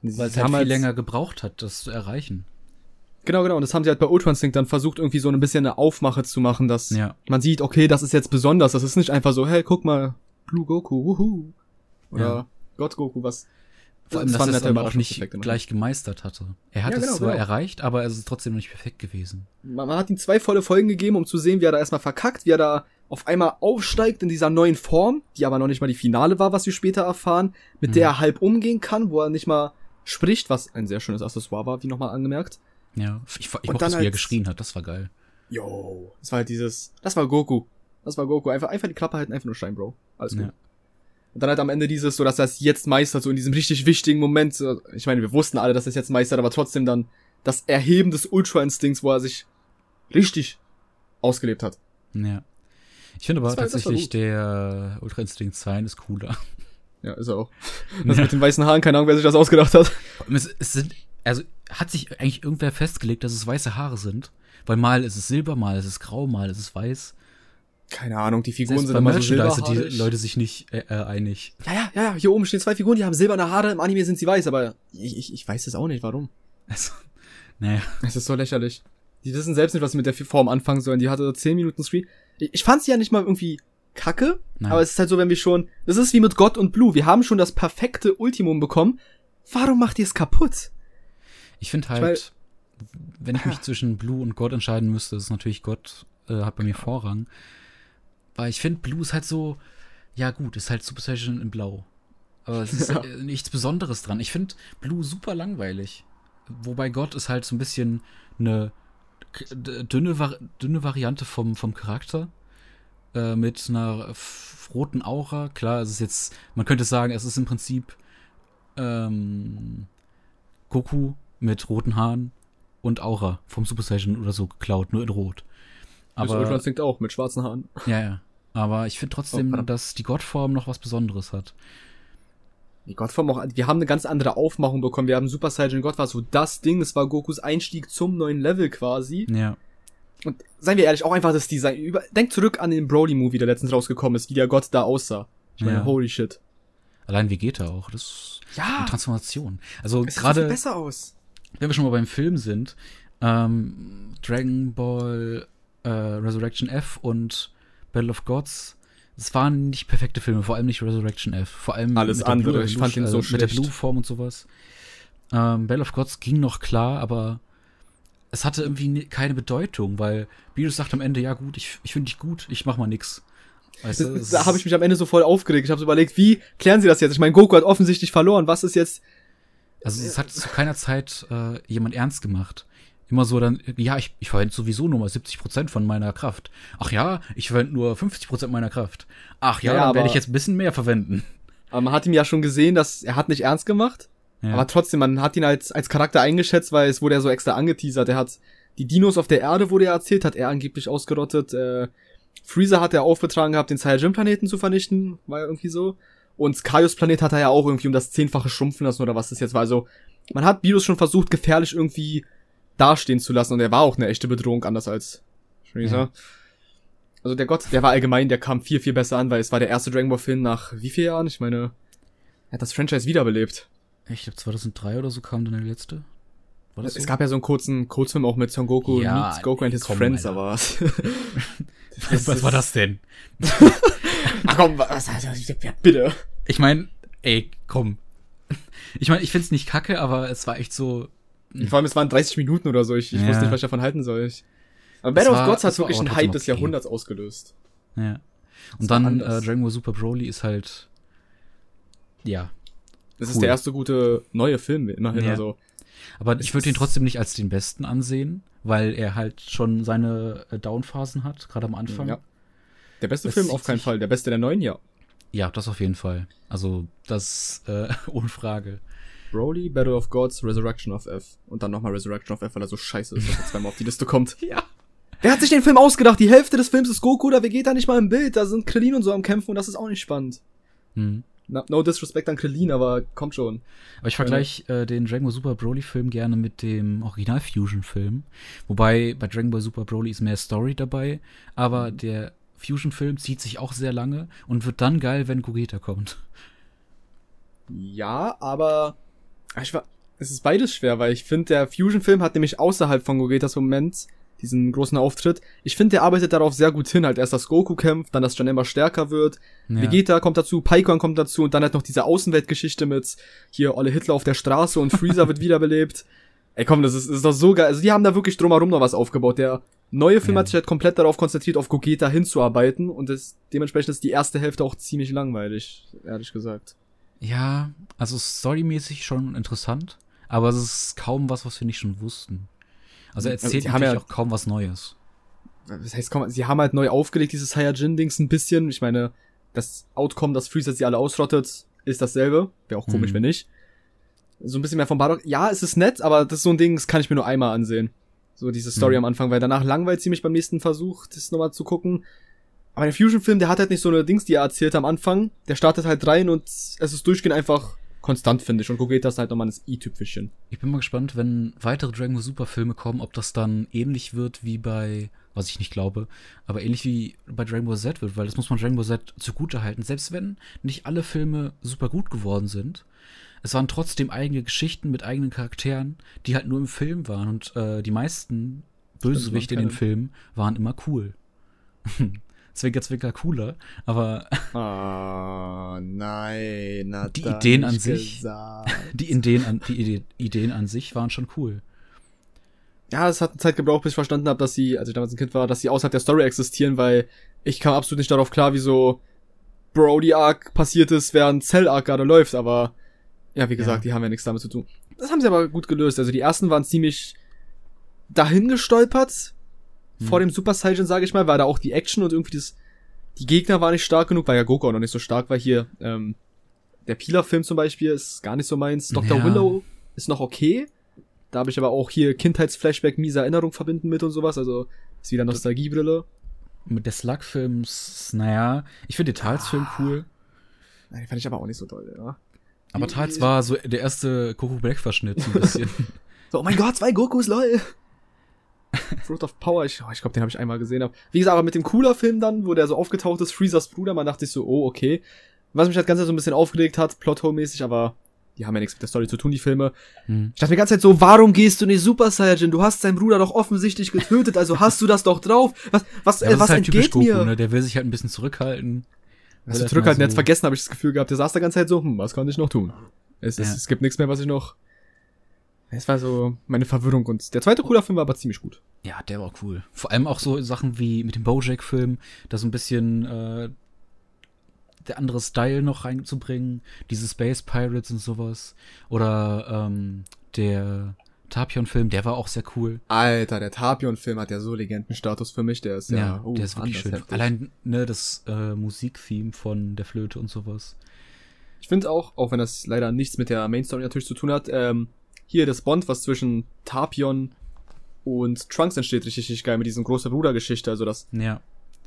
weil es halt viel halt- länger gebraucht hat, das zu erreichen. Genau, genau. Und das haben sie halt bei Ultra Instinct dann versucht, irgendwie so ein bisschen eine Aufmache zu machen, dass Ja. man sieht, okay, das ist jetzt besonders. Das ist nicht einfach so, hey, guck mal, Blue Goku, wuhu. Oder Ja. Gott Goku, was. Vor allem, das dass er es dann auch nicht gleich gemeistert hatte. Er hat Ja, es genau, zwar genau. erreicht, aber es ist trotzdem noch nicht perfekt gewesen. Man, man hat ihm zwei volle Folgen gegeben, um zu sehen, wie er da erstmal verkackt, wie er da auf einmal aufsteigt in dieser neuen Form, die aber noch nicht mal die Finale war, was wir später erfahren, mit Mhm. der er halb umgehen kann, wo er nicht mal spricht, was ein sehr schönes Accessoire war, wie nochmal angemerkt. Ja, ich, ich mochte es, wie er geschrien hat, das war geil. Yo. Das war halt dieses, das war Goku. Das war Goku. Einfach, einfach die Klappe halten, einfach nur Stein, Bro. Alles gut. Ja. Und dann halt am Ende dieses, so dass er es jetzt meistert, so in diesem richtig wichtigen Moment. so- Ich meine, wir wussten alle, dass er es jetzt meistert, aber trotzdem dann das Erheben des Ultra-Instinkts, wo er sich richtig ausgelebt hat. Ja. Ich finde aber war- tatsächlich der Ultra Instinct 2 ist cooler. Ja, ist er auch. Das mit den weißen Haaren, keine Ahnung, wer sich das ausgedacht hat. Es, es sind, also hat sich eigentlich irgendwer festgelegt, dass es weiße Haare sind? Weil mal ist es silber, mal ist es grau, mal ist es weiß. Keine Ahnung, die Figuren Selbst sind immer so silberhaarig. die Leute sich nicht äh, äh, einig. Ja, ja, ja, ja, hier oben stehen zwei Figuren, die haben silberne Haare, im Anime sind sie weiß, aber ich, ich, ich weiß es auch nicht, warum. Also, naja. Es ist so lächerlich. Die wissen selbst nicht, was sie mit der Form anfangen sollen. Die hatte 10 Minuten Screen. Ich, fand sie ja nicht mal irgendwie kacke, Nein. aber es ist halt so, wenn wir schon, das ist wie mit God und Blue, wir haben schon das perfekte Ultimum bekommen. Warum macht ihr es kaputt? Ich finde Ich halt, wenn ich mich Ja. zwischen Blue und God entscheiden müsste, ist natürlich God äh, hat bei mir Vorrang. Weil ich finde, Blue ist halt so, ja gut, ist halt Super Saiyan in Blau. Aber es ist Ja. äh, nichts Besonderes dran. Ich finde Blue super langweilig. Wobei God ist halt so ein bisschen eine dünne, dünne Variante vom, vom Charakter. Äh, mit einer roten Aura. Klar, es ist jetzt, man könnte sagen, es ist im Prinzip ähm, Goku mit roten Haaren und Aura vom Super Saiyan oder so geklaut, nur in Rot. das Ultra Aber, Instinct auch, mit schwarzen Haaren. ja, ja. Aber ich finde Oh, trotzdem, verdammt. dass die Gottform noch was Besonderes hat. Die Gottform auch, wir haben eine ganz andere Aufmachung bekommen. Wir haben Super Saiyan God war so das Ding, das war Gokus Einstieg zum neuen Level quasi. Ja. Und seien wir ehrlich, auch einfach das Design. Über, denk zurück an den Broly-Movie, der letztens rausgekommen ist, wie der Gott da aussah. Ich meine, Ja. holy shit. Allein Vegeta auch. Das ist Ja, eine Transformation. Also gerade, besser aus. wenn wir schon mal beim Film sind, ähm, Dragon Ball äh, Resurrection F und Battle of Gods, das waren nicht perfekte Filme, vor allem nicht Resurrection F. Vor allem Alles andere, Blue ich fand ihn äh, so Mit der schlecht. Blue-Form und sowas. Ähm, Battle of Gods ging noch klar, aber es hatte irgendwie keine Bedeutung, weil Beerus sagt am Ende, ja gut, ich, ich finde dich gut, ich mach mal nix. Weißt du, es Da habe ich mich am Ende so voll aufgeregt. Ich habe so überlegt, wie klären sie das jetzt? Ich meine, Goku hat offensichtlich verloren. Was ist jetzt? Also es hat zu keiner Zeit äh, jemand ernst gemacht. Immer so dann, ja, ich, ich verwende sowieso nur mal 70% von meiner Kraft. Ach ja, ich verwende nur 50% meiner Kraft. Ach ja, Ja, dann werde ich jetzt ein bisschen mehr verwenden. Aber man hat ihm ja schon gesehen, dass er hat nicht ernst gemacht. Ja. Aber trotzdem, man hat ihn als, als Charakter eingeschätzt, weil es wurde ja so extra angeteasert. Er hat die Dinos auf der Erde, wurde ja erzählt, hat er angeblich ausgerottet. Äh, Freezer hat er aufgetragen gehabt, den Saiyajin-Planeten zu vernichten, war ja irgendwie so. Und Kaios Planet hat er ja auch irgendwie um das Zehnfache schrumpfen lassen oder was das jetzt war. Also, man hat Beerus schon versucht, gefährlich irgendwie dastehen zu lassen und er war auch eine echte Bedrohung, anders als Freezer. Ja. Also der Gott, der war allgemein, der kam viel, viel besser an, weil es war der erste Dragon Ball Film nach wie vielen Jahren? Ich meine, er hat das Franchise wiederbelebt. Ich glaube 2003 oder so kam dann der letzte. War das so? Es gab ja so einen kurzen Kurzfilm auch mit Son Goku Ja, meets Goku and his komm, friends, Alter. aber was, was war das denn? Ach komm, was, ja, bitte. Ich meine, ey, komm. Ich meine, ich find's nicht kacke, aber es war echt so. Vor allem, es waren 30 Minuten oder so. Ich, ich Ja. wusste nicht, was ich davon halten soll. Ich, aber Battle of Gods hat wirklich einen Hype des. Jahrhunderts ausgelöst. Ja. Und dann äh. Dragon Ball Super Broly ist halt. Ja. Das Cool. ist der erste gute neue Film, immerhin. Ja. Also, Aber ich würde ihn trotzdem nicht als den besten ansehen, weil er halt schon seine äh, Downphasen hat, gerade am Anfang. Ja. der beste Es Film auf keinen Fall. Der beste der neuen, ja. Ja, das auf jeden Fall. Also, das äh, ohne Frage. Broly, Battle of Gods, Resurrection of F. Und dann nochmal Resurrection of F, weil er so scheiße ist, dass er zweimal auf die Liste kommt. Ja. Wer hat sich den Film ausgedacht? Die Hälfte des Films ist Goku, da geht da nicht mal im Bild. Da sind Krillin und so am Kämpfen und das ist auch nicht spannend. Hm. No, no disrespect an Krillin, aber kommt schon. Aber ich vergleiche äh, den Dragon Ball Super Broly-Film gerne mit dem Original-Fusion-Film. Wobei bei Dragon Ball Super Broly ist mehr Story dabei, aber der Fusion-Film zieht sich auch sehr lange und wird dann geil, wenn Gogeta kommt. Ja, aber ich war, es ist beides schwer, weil ich finde, der Fusion-Film hat nämlich außerhalb von Gogetas Moment diesen großen Auftritt. Ich finde, der arbeitet darauf sehr gut hin. Halt erst, dass Goku kämpft, dann, dass Jan immer stärker wird. Ja. Vegeta kommt dazu, Paikon kommt dazu und dann halt noch diese Außenweltgeschichte mit hier Olle Hitler auf der Straße und Freezer wird wiederbelebt. Ey, komm, das ist, das ist doch so geil. Also, die haben da wirklich drumherum noch was aufgebaut. Der neue Film Ja. hat sich halt komplett darauf konzentriert, auf Gogeta hinzuarbeiten und das, dementsprechend ist die erste Hälfte auch ziemlich langweilig, ehrlich gesagt. Ja, also storymäßig schon interessant, aber es ist kaum was, was wir nicht schon wussten. Also er Also, erzählt die haben natürlich ja- auch kaum was Neues. das heißt, komm, sie haben halt neu aufgelegt, dieses Saiyajin-Dings ein bisschen. Ich meine, das Outcome, dass Freezer sie alle ausrottet, ist dasselbe. Wäre auch komisch, Mhm. wenn nicht. So ein bisschen mehr vom Bardock. Ja, es ist nett, aber das ist so ein Ding, das kann ich mir nur einmal ansehen. So diese Story Mhm. am Anfang, weil danach langweilt sie mich beim nächsten Versuch, das nochmal zu gucken. Aber der Fusion-Film, der hat halt nicht so eine Dings, die er erzählt am Anfang. Der startet halt rein und es ist durchgehend einfach konstant, finde ich. Und Gogeta ist halt nochmal das i-Tüpfelchen. Ich bin mal gespannt, wenn weitere Dragon Ball Super Filme kommen, ob das dann ähnlich wird wie bei, was ich nicht glaube, aber ähnlich wie bei Dragon Ball Z wird, weil das muss man Dragon Ball Z zugute halten. Selbst wenn nicht alle Filme super gut geworden sind, es waren trotzdem eigene Geschichten mit eigenen Charakteren, die halt nur im Film waren und äh, die meisten Bösewichte in den. Filmen waren immer cool. Zwinker, zwinker cooler, aber Ah, nein. Hat Die Ideen an sich. gesagt. die Ideen an, die Ide Ideen an sich waren schon cool. Ja, es hat eine Zeit gebraucht, bis ich verstanden habe, dass sie, als ich damals ein Kind war, dass sie außerhalb der Story existieren, weil ich kam absolut nicht darauf klar, wie so Brody Arc passiert ist, während Cell Arc gerade läuft, aber ja, wie gesagt, Ja. die haben ja nichts damit zu tun. Das haben sie aber gut gelöst. Also die ersten waren ziemlich dahin gestolpert Hm. vor dem Super Saiyan, sage ich mal, weil da auch die Action und irgendwie das die Gegner waren nicht stark genug, weil ja Goku auch noch nicht so stark war hier. Ähm, der Pila-Film zum Beispiel ist gar nicht so meins. Dr. Ja. Willow ist noch okay. Da habe ich aber auch hier Kindheitsflashback, miese Erinnerung verbinden mit und sowas. Also ist wieder Nostalgiebrille. Mit der Slug-Films, naja, ich finde den Tals-Film cool, Nein, den fand ich aber auch nicht so toll, ja. aber Tals war so der erste Goku Black-Verschnitt, so ein bisschen. So, oh mein Gott, zwei Gokus, lol. Fruit of Power, ich, oh, ich glaube, den habe ich einmal gesehen. Aber wie gesagt, aber mit dem cooler Film dann, wo der so aufgetaucht ist, Freezers Bruder, man dachte ich so, oh, okay. Was mich das Ganze so ein bisschen aufgeregt hat, Plothole-mäßig, aber die haben ja nichts mit der Story zu tun, die Filme. hm. Ich dachte mir die ganze Zeit so, warum gehst du nicht Super Saiyajin? Du hast deinen Bruder doch offensichtlich getötet, also hast du das doch drauf. Was, was, Ja, äh, was ist halt entgeht Goku, mir? ne? Der will sich halt ein bisschen zurückhalten. Erst zurückhalten, mal jetzt so- vergessen, habe ich das Gefühl gehabt. Der saß da ganze Zeit so, hm, was kann ich noch tun? Es, es, Ja. es gibt nichts mehr, was ich noch. Es war so meine Verwirrung und der zweite cooler Film war aber ziemlich gut. Ja, der war cool. Vor allem auch so Sachen wie mit dem Bojack-Film, da so ein bisschen äh, der andere Style noch reinzubringen, diese Space Pirates und sowas. Oder ähm, der Tapion-Film, der war auch sehr cool. Alter, der Tapion-Film hat ja so Legendenstatus für mich. Der ist ja, Ja, oh, der ist wirklich schön. heftig. Allein ne, das äh, Musiktheme von der Flöte und sowas. Ich finde auch, auch wenn das leider nichts mit der Main Story natürlich zu tun hat, ähm, hier das Bond, was zwischen Tapion und Trunks entsteht, richtig, richtig geil mit diesem großen Bruder-Geschichte. Also das, Ja.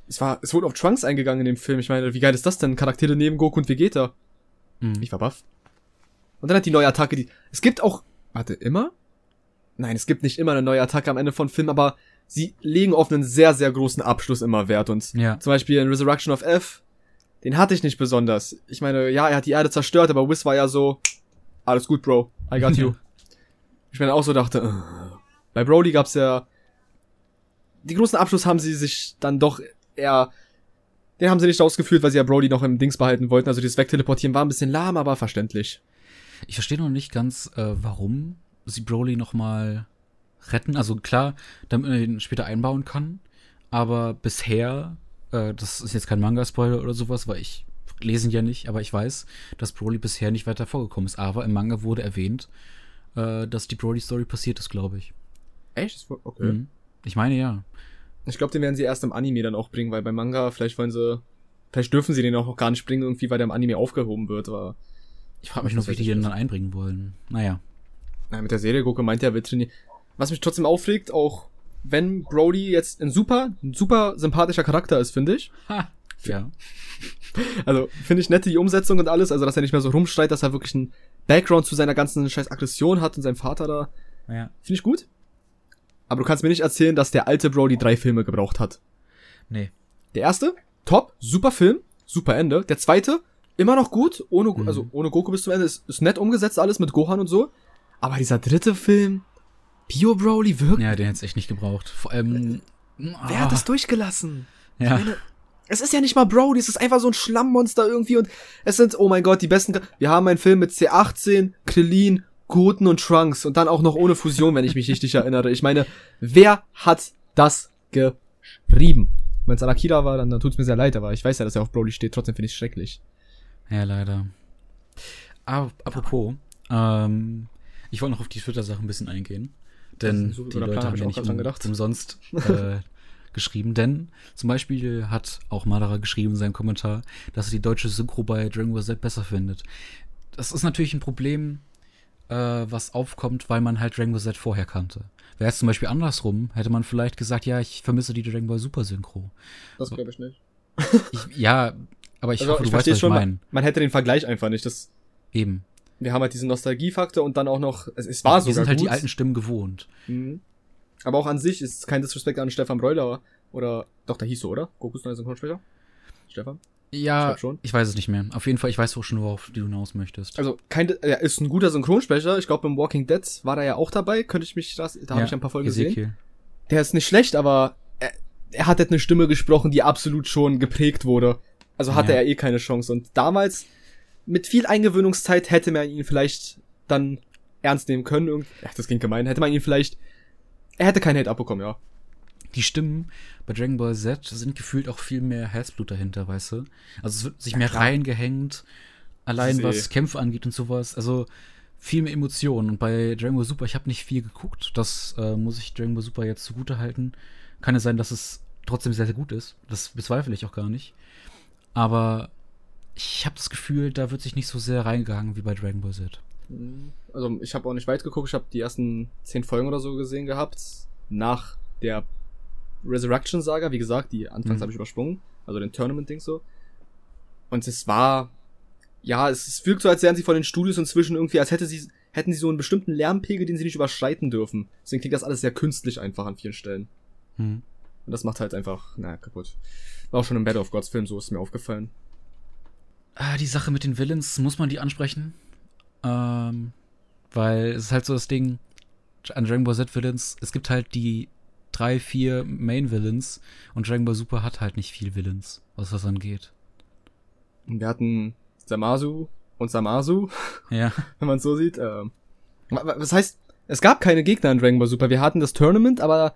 es war, es wurde auf Trunks eingegangen in dem Film. Ich meine, wie geil ist das denn? Charaktere neben Goku und Vegeta. Mhm. Ich war baff. Und dann hat die neue Attacke, die, es gibt auch, warte, immer? Nein, es gibt nicht immer eine neue Attacke am Ende von Film, aber sie legen auf einen sehr, sehr großen Abschluss immer Wert und ja. zum Beispiel in Resurrection of F, den hatte ich nicht besonders. Ich meine, ja, er hat die Erde zerstört, aber Whis war ja so, alles gut, Bro, I got you. ich mir dann auch so dachte, äh. bei Broly gab's ja, die großen Abschluss haben sie sich dann doch eher, den haben sie nicht ausgeführt, weil sie ja Broly noch im Dings behalten wollten. Also dieses Wegteleportieren war ein bisschen lahm, aber verständlich. Ich verstehe noch nicht ganz, äh, warum sie Broly noch mal retten. Also klar, damit man ihn später einbauen kann. Aber bisher, äh, das ist jetzt kein Manga-Spoiler oder sowas, weil ich lese ihn ja nicht, aber ich weiß, dass Broly bisher nicht weiter vorgekommen ist. Aber im Manga wurde erwähnt, äh, dass die Broly-Story passiert ist, glaube ich. Echt? Okay. Mhm. Ich meine ja. Ich glaube, den werden sie erst im Anime dann auch bringen, weil beim Manga, vielleicht wollen sie, vielleicht dürfen sie den auch noch gar nicht bringen, irgendwie, weil der im Anime aufgehoben wird, aber Ich frage mich nur, wie die den dann einbringen wollen. Naja. Na, mit der Serie Goku meint er, will trainieren. Was mich trotzdem aufregt, auch wenn Brody jetzt ein super, ein super sympathischer Charakter ist, finde ich. Ha. Ja. Also, finde ich nette die Umsetzung und alles, also dass er nicht mehr so rumstreit, dass er wirklich einen Background zu seiner ganzen scheiß Aggression hat und seinem Vater da. Ja. Finde ich gut. Aber du kannst mir nicht erzählen, dass der alte Brody drei Filme gebraucht hat. Nee. Der erste, top, super Film, super Ende. Der zweite, immer noch gut, ohne, Mhm. also ohne Goku bis zum Ende, ist, ist nett umgesetzt alles mit Gohan und so. Aber dieser dritte Film, Bio Broly, wirklich, Ja, den hätte echt nicht gebraucht. Vor allem. wer hat das durchgelassen? Ja. Meine, es ist ja nicht mal Brody, es ist einfach so ein Schlammmonster irgendwie und es sind, oh mein Gott, die besten, wir haben einen Film mit C18, Krillin, Goten und Trunks und dann auch noch ohne Fusion, wenn ich mich richtig erinnere. Ich meine, wer hat das geschrieben? Wenn es Anakira war, dann, dann tut's mir sehr leid, aber ich weiß ja, dass er auf Broly steht, trotzdem finde ich schrecklich. Ja, leider. Aber apropos, ähm, ich wollte noch auf die Twitter-Sache ein bisschen eingehen. Denn die Leute Plan, hab haben ich ja auch nicht um, gedacht. umsonst äh, geschrieben. Denn zum Beispiel hat auch Madara geschrieben in seinem Kommentar, dass er die deutsche Synchro bei Dragon Ball Z besser findet. Das ist natürlich ein Problem, äh, was aufkommt, weil man halt Dragon Ball Z vorher kannte. Wäre es zum Beispiel andersrum, hätte man vielleicht gesagt, ja, ich vermisse die Dragon Ball Super Synchro. Das glaube ich nicht. Ich, ja, aber ich Also, hoffe, du weißt, versteh was ich schon, meine. Man, hätte den Vergleich einfach nicht. Das, Eben. wir haben halt diesen Nostalgiefaktor und dann auch noch, es, es war Wir sogar sind halt gut. die alten Stimmen gewohnt. Mhm. Aber auch an sich ist es kein Disrespect an Stefan Breuler oder, doch, der hieß so, oder? Gokus neuer Synchronsprecher? Stefan? Ich Ja, schon. ich weiß es nicht mehr. Auf jeden Fall, ich weiß auch schon, worauf du hinaus möchtest. Also, kein, er ist ein guter Synchronsprecher. Ich glaube, im Walking Dead war er ja auch dabei. Könnte ich mich das, da habe ich ein paar Folgen gesehen. Ezekiel. Der ist nicht schlecht, aber er, er hat halt eine Stimme gesprochen, die absolut schon geprägt wurde. Also hatte Ja. er eh keine Chance. Und damals, mit viel Eingewöhnungszeit, hätte man ihn vielleicht dann ernst nehmen können. Ja, das klingt gemein. Hätte man ihn vielleicht. Er hätte keinen Hate abbekommen, ja. Die Stimmen bei Dragon Ball Z sind gefühlt auch viel mehr Herzblut dahinter, weißt du? Also es wird sich mehr klar. reingehängt, allein was eh- Kämpfe angeht und sowas. Also viel mehr Emotionen. Und bei Dragon Ball Super, ich habe nicht viel geguckt. Das äh, muss ich Dragon Ball Super jetzt zugute halten. Kann es sein, dass es trotzdem sehr, sehr gut ist. Das bezweifle ich auch gar nicht. Aber ich habe das Gefühl, da wird sich nicht so sehr reingegangen wie bei Dragon Ball Z. Also ich habe auch nicht weit geguckt. Ich habe die ersten zehn Folgen oder so gesehen gehabt. Nach der Resurrection-Saga. Wie gesagt, die anfangs Mhm. habe ich übersprungen. Also den Tournament-Ding so. Und es war... Ja, es, wirkt so, als wären sie von den Studios inzwischen irgendwie, als hätte sie, hätten sie so einen bestimmten Lärmpegel, den sie nicht überschreiten dürfen. Deswegen klingt das alles sehr künstlich einfach an vielen Stellen. Hm. Und das macht halt einfach, naja, kaputt. War auch schon im Battle of Gods Film, so ist mir aufgefallen. Ah, die Sache mit den Villains, muss man die ansprechen? Ähm, weil es ist halt so das Ding an Dragon Ball Z Villains, es gibt halt die drei, vier Main Villains und Dragon Ball Super hat halt nicht viel Villains, was das angeht. Und wir hatten Samasu und Samasu, Ja, wenn man es so sieht. Ähm, wa- wa- was heißt, es gab keine Gegner in Dragon Ball Super. Wir hatten das Tournament, aber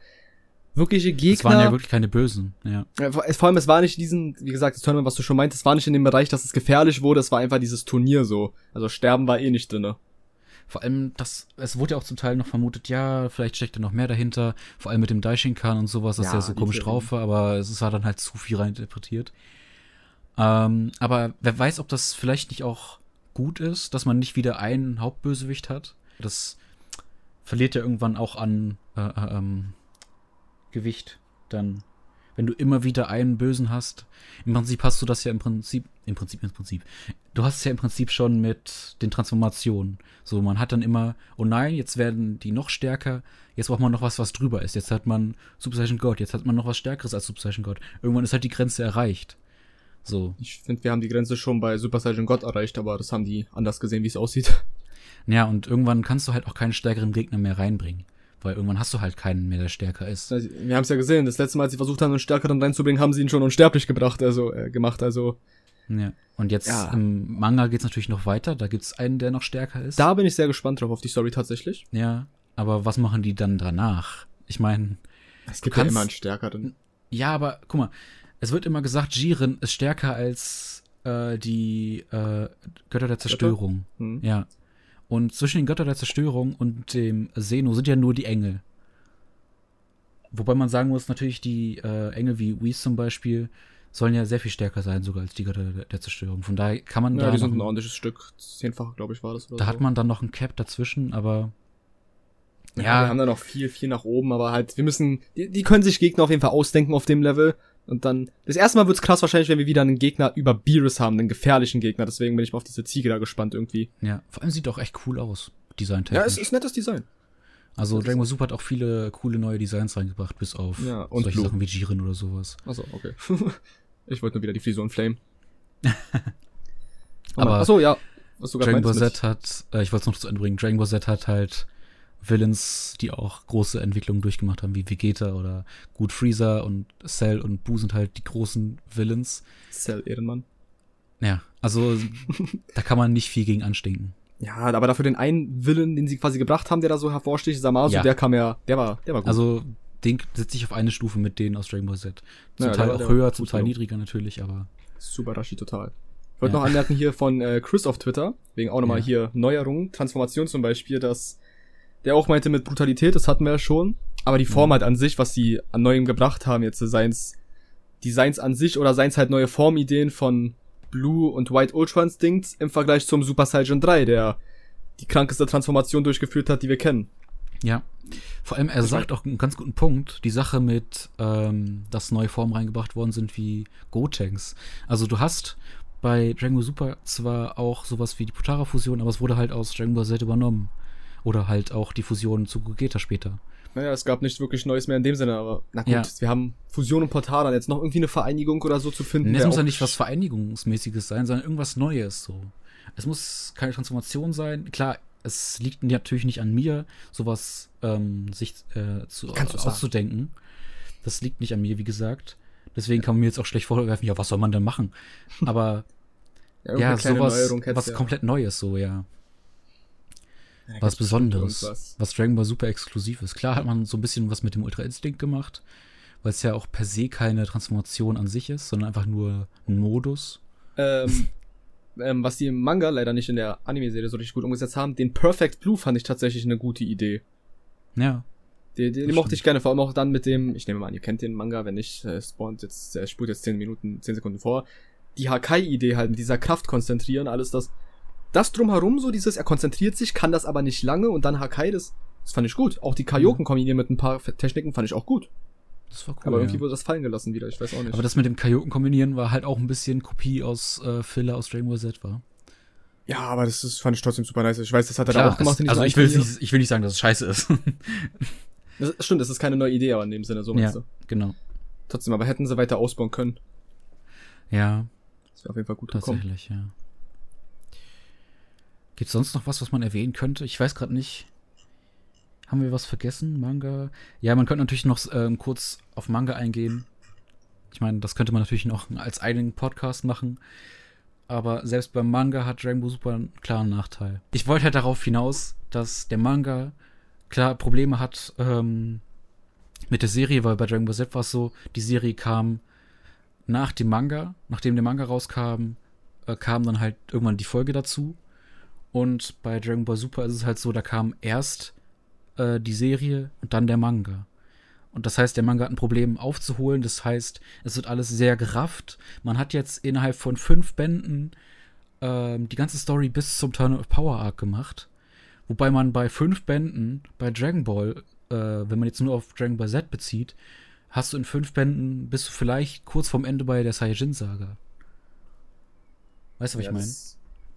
wirkliche Gegner. es waren ja wirklich keine Bösen, ja. Vor allem, es war nicht diesen, wie gesagt, das Tournament, was du schon meintest, es war nicht in dem Bereich, dass es gefährlich wurde, es war einfach dieses Turnier so. Also Sterben war eh nicht drinne. Vor allem, das, es wurde ja auch zum Teil noch vermutet, ja, vielleicht steckt da noch mehr dahinter, vor allem mit dem Daishinkan und sowas, dass Ja, der so komisch drauf war, aber es war dann halt zu viel reininterpretiert. Ähm, aber wer weiß, ob das vielleicht nicht auch gut ist, dass man nicht wieder einen Hauptbösewicht hat. Das verliert ja irgendwann auch an äh, äh, ähm, Gewicht dann. Wenn du immer wieder einen Bösen hast, im Prinzip hast du das ja im Prinzip, im Prinzip, im Prinzip. Du hast es ja im Prinzip schon mit den Transformationen. So, man hat dann immer, oh nein, jetzt werden die noch stärker, jetzt braucht man noch was, was drüber ist. Jetzt hat man Super Saiyan God, jetzt hat man noch was Stärkeres als Super Saiyan God. Irgendwann ist halt die Grenze erreicht. So. Ich finde, wir haben die Grenze schon bei Super Saiyan God erreicht, aber das haben die anders gesehen, wie es aussieht. Ja, und irgendwann kannst du halt auch keinen stärkeren Gegner mehr reinbringen. Weil irgendwann hast du halt keinen mehr, der stärker ist. Also, Wir haben es ja gesehen, das letzte Mal, als sie versucht haben, einen Stärkeren reinzubringen, haben sie ihn schon unsterblich gebracht, also äh, gemacht, also Ja. Und jetzt Ja. im Manga geht's natürlich noch weiter. Da gibt's einen, der noch stärker ist. da bin ich sehr gespannt drauf auf die Story tatsächlich. Ja. Aber was machen die dann danach? Ich meine, Es gibt ja immer einen Stärkeren. ja, aber guck mal, es wird immer gesagt, Jiren ist stärker als äh, die äh, Götter der Zerstörung. Hm. Ja. Und zwischen den Göttern der Zerstörung und dem Seno sind ja nur die Engel. Wobei man sagen muss, natürlich die äh, Engel wie Whis zum Beispiel sollen ja sehr viel stärker sein, sogar als die Götter der, der Zerstörung. Von daher kann man Ja, da die noch, sind ein ordentliches Stück. Zehnfach, glaube ich, war das. Da so. hat man dann noch ein Cap dazwischen, aber Ja, Ja. wir haben da noch viel, viel nach oben, aber halt, wir müssen, die, die können sich Gegner auf jeden Fall ausdenken auf dem Level. Und dann, das erste Mal wird's krass wahrscheinlich, wenn wir wieder einen Gegner über Beerus haben, einen gefährlichen Gegner. Deswegen bin ich mal auf diese Ziege da gespannt irgendwie. ja, vor allem sieht auch echt cool aus, Ja, designtechnisch. es ist nettes Design. also Dragon Ball Super hat auch viele coole neue Designs reingebracht, bis auf Ja, und solche Blue. Sachen wie Jiren oder sowas. Achso, okay. ich wollte nur wieder die Frisur und Flame. Aber achso, ja. Was du Dragon Ball Z hat, äh, ich wollte es noch zu Ende bringen, Dragon Ball Z hat halt Villains, die auch große Entwicklungen durchgemacht haben, wie Vegeta oder gut Freezer und Cell und Buu sind halt die großen Villains. Cell Ehrenmann. Ja, also da kann man nicht viel gegen anstinken. Ja, aber dafür den einen Villain, den sie quasi gebracht haben, der da so hervorsticht, Samasu, Ja. der kam ja, der war, der war gut. Also den setze ich auf eine Stufe mit denen aus Dragon Ball Z. Zum Ja, Teil der- auch der höher, war zum Teil niedriger natürlich, aber Super Rashi total. Ich wollte Ja. noch anmerken hier von äh, Chris auf Twitter, wegen auch nochmal Ja. hier Neuerungen, Transformation zum Beispiel, dass der auch meinte mit Brutalität, das hatten wir ja schon. Aber die Format an sich, was sie an Neuem gebracht haben, jetzt seins Designs an sich oder seins halt neue Formideen von Blue und White Ultra Instincts im Vergleich zum Super Saiyan 3, der die krankeste Transformation durchgeführt hat, die wir kennen. Ja. Vor allem, er sagt auch einen ganz guten Punkt, die Sache mit, ähm, dass neue Formen reingebracht worden sind wie Gotenks. Also du hast bei Dragon Ball Super zwar auch sowas wie die Potara-Fusion, aber es wurde halt aus Dragon Ball Z übernommen. Oder halt auch die Fusion zu Gogeta später. Naja, es gab nicht wirklich Neues mehr in dem Sinne, aber na gut, Ja. wir haben Fusion und Portal, jetzt noch irgendwie eine Vereinigung oder so zu finden. Es muss ja nicht was Vereinigungsmäßiges sein, sondern irgendwas Neues so. Es muss keine Transformation sein. Klar, es liegt natürlich nicht an mir, sowas ähm, sich äh, zu, auszudenken. Das liegt nicht an mir, wie gesagt. Deswegen kann man mir jetzt auch schlecht vorwerfen, ja, was soll man denn machen? Aber Ja, ja, sowas, was ja. komplett Neues, so, ja. Ja, Was Besonderes. Was Dragon Ball super exklusiv ist. Klar hat man so ein bisschen was mit dem Ultra Instinct gemacht, weil es ja auch per se keine Transformation an sich ist, sondern einfach nur ein Modus. Ähm, ähm, was die im Manga leider nicht in der Anime-Serie so richtig gut umgesetzt haben, den Perfect Blue fand ich tatsächlich eine gute Idee. Ja, Den, den mochte ich gerne, vor allem auch dann mit dem, ich nehme mal an, ihr kennt den Manga, wenn nicht, äh, spawnt jetzt, äh, spult jetzt 10 Minuten, 10 Sekunden vor. Die Hakai-Idee halt, mit dieser Kraft konzentrieren, alles das. Das drumherum, so dieses, er konzentriert sich, kann das aber nicht lange und dann Hakai, das, das fand ich gut. Auch die Kaioken kombinieren mit ein paar Techniken fand ich auch gut. das war cool. aber ja. irgendwie wurde das fallen gelassen wieder, ich weiß auch nicht. Aber das mit dem Kaioken kombinieren war halt auch ein bisschen Kopie aus äh, Filler aus Dragon Ball Z war. ja, aber das ist, fand ich trotzdem super nice. Ich weiß, das hat er Klar, da auch gemacht es, in also ich will, nicht, ich will nicht sagen, dass es scheiße ist. Das, stimmt, das ist keine neue Idee, aber in dem Sinne, so ja, meinst du. genau. Trotzdem, aber hätten sie weiter ausbauen können. Ja, Das wäre auf jeden Fall gut gekommen. tatsächlich, ja. Gibt sonst noch was, was man erwähnen könnte? Ich weiß gerade nicht. Haben wir was vergessen? Manga? Ja, man könnte natürlich noch ähm, kurz auf Manga eingehen. Ich meine, das könnte man natürlich noch als eigenen Podcast machen. Aber selbst beim Manga hat Dragon Ball Super einen klaren Nachteil. Ich wollte halt darauf hinaus, dass der Manga klar Probleme hat ähm, mit der Serie, weil bei Dragon Ball Z war es so, die Serie kam nach dem Manga, nachdem der Manga rauskam, äh, kam dann halt irgendwann die Folge dazu. Und bei Dragon Ball Super ist es halt so, da kam erst äh, die Serie und dann der Manga. Und das heißt, der Manga hat ein Problem aufzuholen. Das heißt, es wird alles sehr gerafft. Man hat jetzt innerhalb von fünf Bänden ähm, die ganze Story bis zum Turn of Power Arc gemacht. Wobei man bei fünf Bänden bei Dragon Ball, äh, wenn man jetzt nur auf Dragon Ball Z bezieht, hast du in fünf Bänden, bist du vielleicht kurz vorm Ende bei der Saiyajin-Saga. Weißt du, was Ja, ich meine?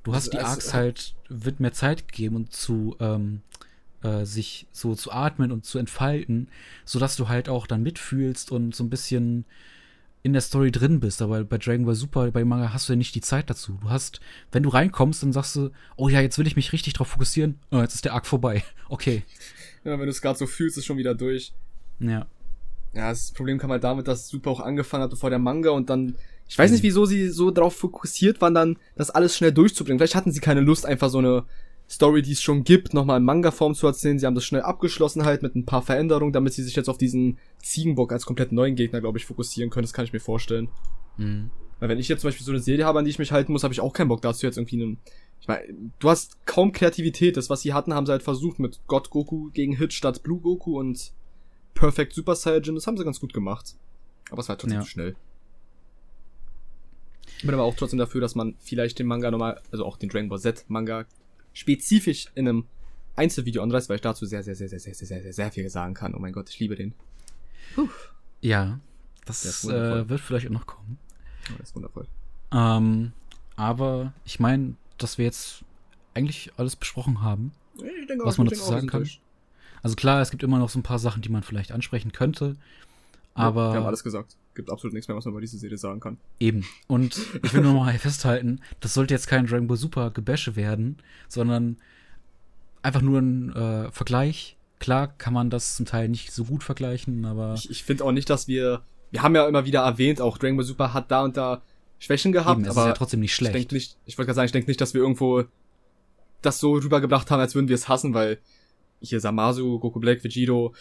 Du hast die ist- Arcs also- halt, wird mehr Zeit gegeben und zu, ähm, äh, sich so zu atmen und zu entfalten, sodass du halt auch dann mitfühlst und so ein bisschen in der Story drin bist. Aber bei Dragon Ball Super, bei Manga hast du ja nicht die Zeit dazu. Du hast, wenn du reinkommst, dann sagst du, oh ja, jetzt will ich mich richtig drauf fokussieren. Oh, jetzt ist der Arc vorbei. Okay. Ja, wenn du es gerade so fühlst, ist schon wieder durch. Ja. Ja, das Problem kam halt damit, dass Super auch angefangen hat bevor der Manga und dann. Ich weiß nicht, wieso sie so drauf fokussiert waren, dann das alles schnell durchzubringen. Vielleicht hatten sie keine Lust, einfach so eine Story, die es schon gibt, nochmal in Manga-Form zu erzählen. Sie haben das schnell abgeschlossen halt mit ein paar Veränderungen, damit sie sich jetzt auf diesen Ziegenbock als komplett neuen Gegner, glaube ich, fokussieren können. Das kann ich mir vorstellen. Mhm. Weil wenn ich jetzt zum Beispiel so eine Serie habe, an die ich mich halten muss, habe ich auch keinen Bock dazu jetzt irgendwie einen. Ich meine, du hast kaum Kreativität. Das, was sie hatten, haben sie halt versucht mit God Goku gegen Hit statt Blue Goku und Perfect Super Saiyajin. Das haben sie ganz gut gemacht. Aber es war trotzdem Ja. zu schnell. Ich bin aber auch trotzdem dafür, dass man vielleicht den Manga nochmal, also auch den Dragon Ball Z Manga, spezifisch in einem Einzelvideo anreißt, weil ich dazu sehr, sehr, sehr, sehr, sehr, sehr, sehr, sehr, sehr viel sagen kann. Oh mein Gott, ich liebe den. Ja. Der ist Das äh, wird vielleicht auch noch kommen. Oh, das ist wundervoll. Ähm, aber ich meine, dass wir jetzt eigentlich alles besprochen haben. Ich denke Was man dazu sagen kann? durch. Also klar, es gibt immer noch so ein paar Sachen, die man vielleicht ansprechen könnte. Ja, Aber wir haben alles gesagt. Gibt absolut nichts mehr, was man über diese Serie sagen kann. eben. Und ich will nur mal festhalten, das sollte jetzt kein Dragon Ball Super Gebäsche werden, sondern einfach nur ein äh, Vergleich. Klar kann man das zum Teil nicht so gut vergleichen, aber Ich, ich finde auch nicht, dass wir. Wir haben ja immer wieder erwähnt, auch Dragon Ball Super hat da und da Schwächen gehabt, eben, es aber ist ja trotzdem nicht ich schlecht. nicht, ich wollte gerade sagen, ich denke nicht, dass wir irgendwo das so rübergebracht haben, als würden wir es hassen, weil hier Samasu, Goku Black, Vegito,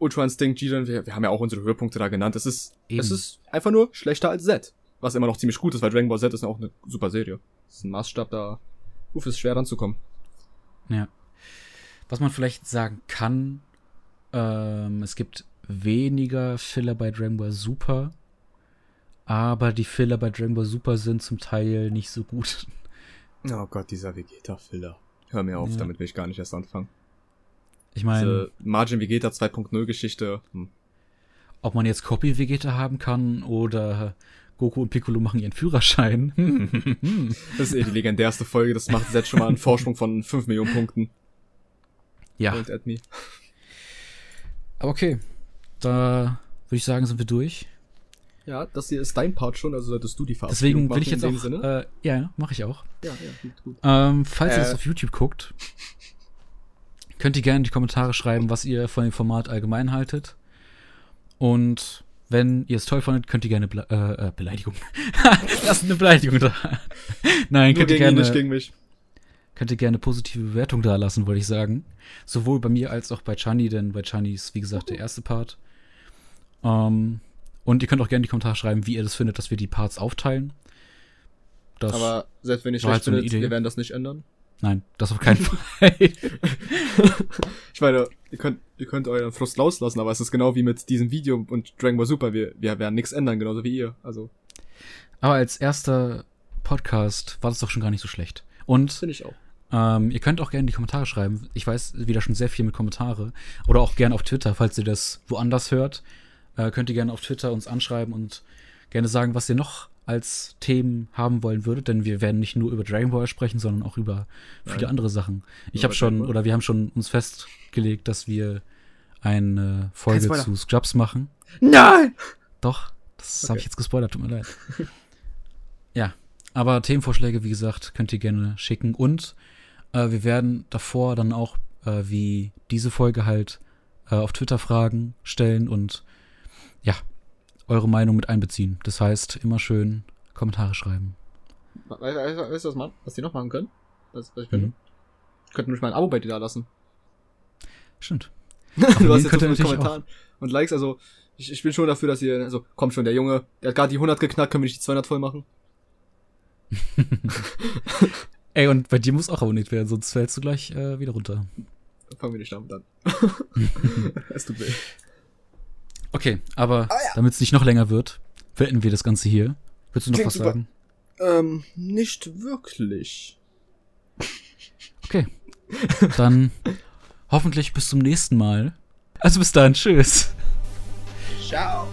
Ultra Instinct, Jiren, wir, wir haben ja auch unsere Höhepunkte da genannt. Es ist, Eben. es ist einfach nur schlechter als Z. Was immer noch ziemlich gut ist, weil Dragon Ball Z ist auch eine super Serie. Das ist ein Maßstab, da, uff, ist schwer ranzukommen. Ja. Was man vielleicht sagen kann, ähm, es gibt weniger Filler bei Dragon Ball Super, aber die Filler bei Dragon Ball Super sind zum Teil nicht so gut. Oh Gott, dieser Vegeta-Filler. Hör mir auf, Ja. damit will ich gar nicht erst anfangen. Ich meine, Diese Margin Vegeta 2.0 Geschichte. Hm. ob man jetzt Copy Vegeta haben kann oder Goku und Piccolo machen ihren Führerschein. Das ist eh die legendärste Folge, das macht jetzt schon mal einen Vorsprung von 5 Millionen Punkten. ja, Don't at me. aber okay. Da würde ich sagen, sind wir durch. Ja, das hier ist dein Part schon, also solltest du die Deswegen Verabschiedung will ich jetzt auch. Äh, ja, mache ich auch. ja, ja, gut, gut. Ähm, falls ihr Äh. das auf YouTube guckt, könnt ihr gerne in die Kommentare schreiben, was ihr von dem Format allgemein haltet. Und wenn ihr es toll fandet, könnt ihr gerne Ble äh, äh, Beleidigung. Lasst eine Beleidigung da. Nein, Nur könnt ihr, ihn, gerne, nicht gegen mich. könnt ihr gerne positive Bewertung da lassen, wollte ich sagen. Sowohl bei mir als auch bei Chani, denn bei Chani ist, wie gesagt, der erste Part. Ähm, und ihr könnt auch gerne in die Kommentare schreiben, wie ihr das findet, dass wir die Parts aufteilen. Das, Aber selbst wenn ich schlecht halt so findet, wir werden das nicht ändern. Nein, das auf keinen Fall. Ich meine, ihr könnt, ihr könnt euren Frust rauslassen, aber es ist genau wie mit diesem Video und Dragon Ball Super. Wir, wir werden nichts ändern, genauso wie ihr. Also, Aber als erster Podcast war das doch schon gar nicht so schlecht. Und finde ich auch. ähm, ihr könnt auch gerne in die Kommentare schreiben. Ich weiß wieder schon sehr viel mit Kommentare. Oder auch gerne auf Twitter, falls ihr das woanders hört. Äh, könnt ihr gerne auf Twitter uns anschreiben und gerne sagen, was ihr noch als Themen haben wollen würdet. Denn wir werden nicht nur über Dragon Ball sprechen, sondern auch über viele Nein. andere Sachen. Ich habe schon, oder wir haben schon uns festgelegt, dass wir eine Folge zu Scrubs machen. Nein! Doch, das Okay. habe ich jetzt gespoilert, tut mir leid. ja, aber Themenvorschläge, wie gesagt, könnt ihr gerne schicken. Und äh, wir werden davor dann auch, äh, wie diese Folge halt, äh, auf Twitter Fragen stellen und ja, eure Meinung mit einbeziehen. Das heißt, immer schön Kommentare schreiben. We- we- we- Weißt du, was, man, was die noch machen können? Was, was ich finde? Mhm. Könnten mich mal ein Abo bei dir da lassen. Stimmt. du hast jetzt so Kommentaren und Likes, also ich, ich bin schon dafür, dass ihr, also kommt schon, der Junge, der hat gerade die 100 geknackt, können wir nicht die 200 voll machen? Ey, und bei dir muss auch abonniert werden, sonst fällst du gleich äh, wieder runter. Dann fangen wir nicht damit an. es tut weh. Okay, aber Ah, ja. damit es nicht noch länger wird, beenden wir das Ganze hier. Willst du noch Klingt was super. sagen? Ähm, nicht wirklich. Okay. Dann hoffentlich bis zum nächsten Mal. Also bis dann, tschüss. Ciao.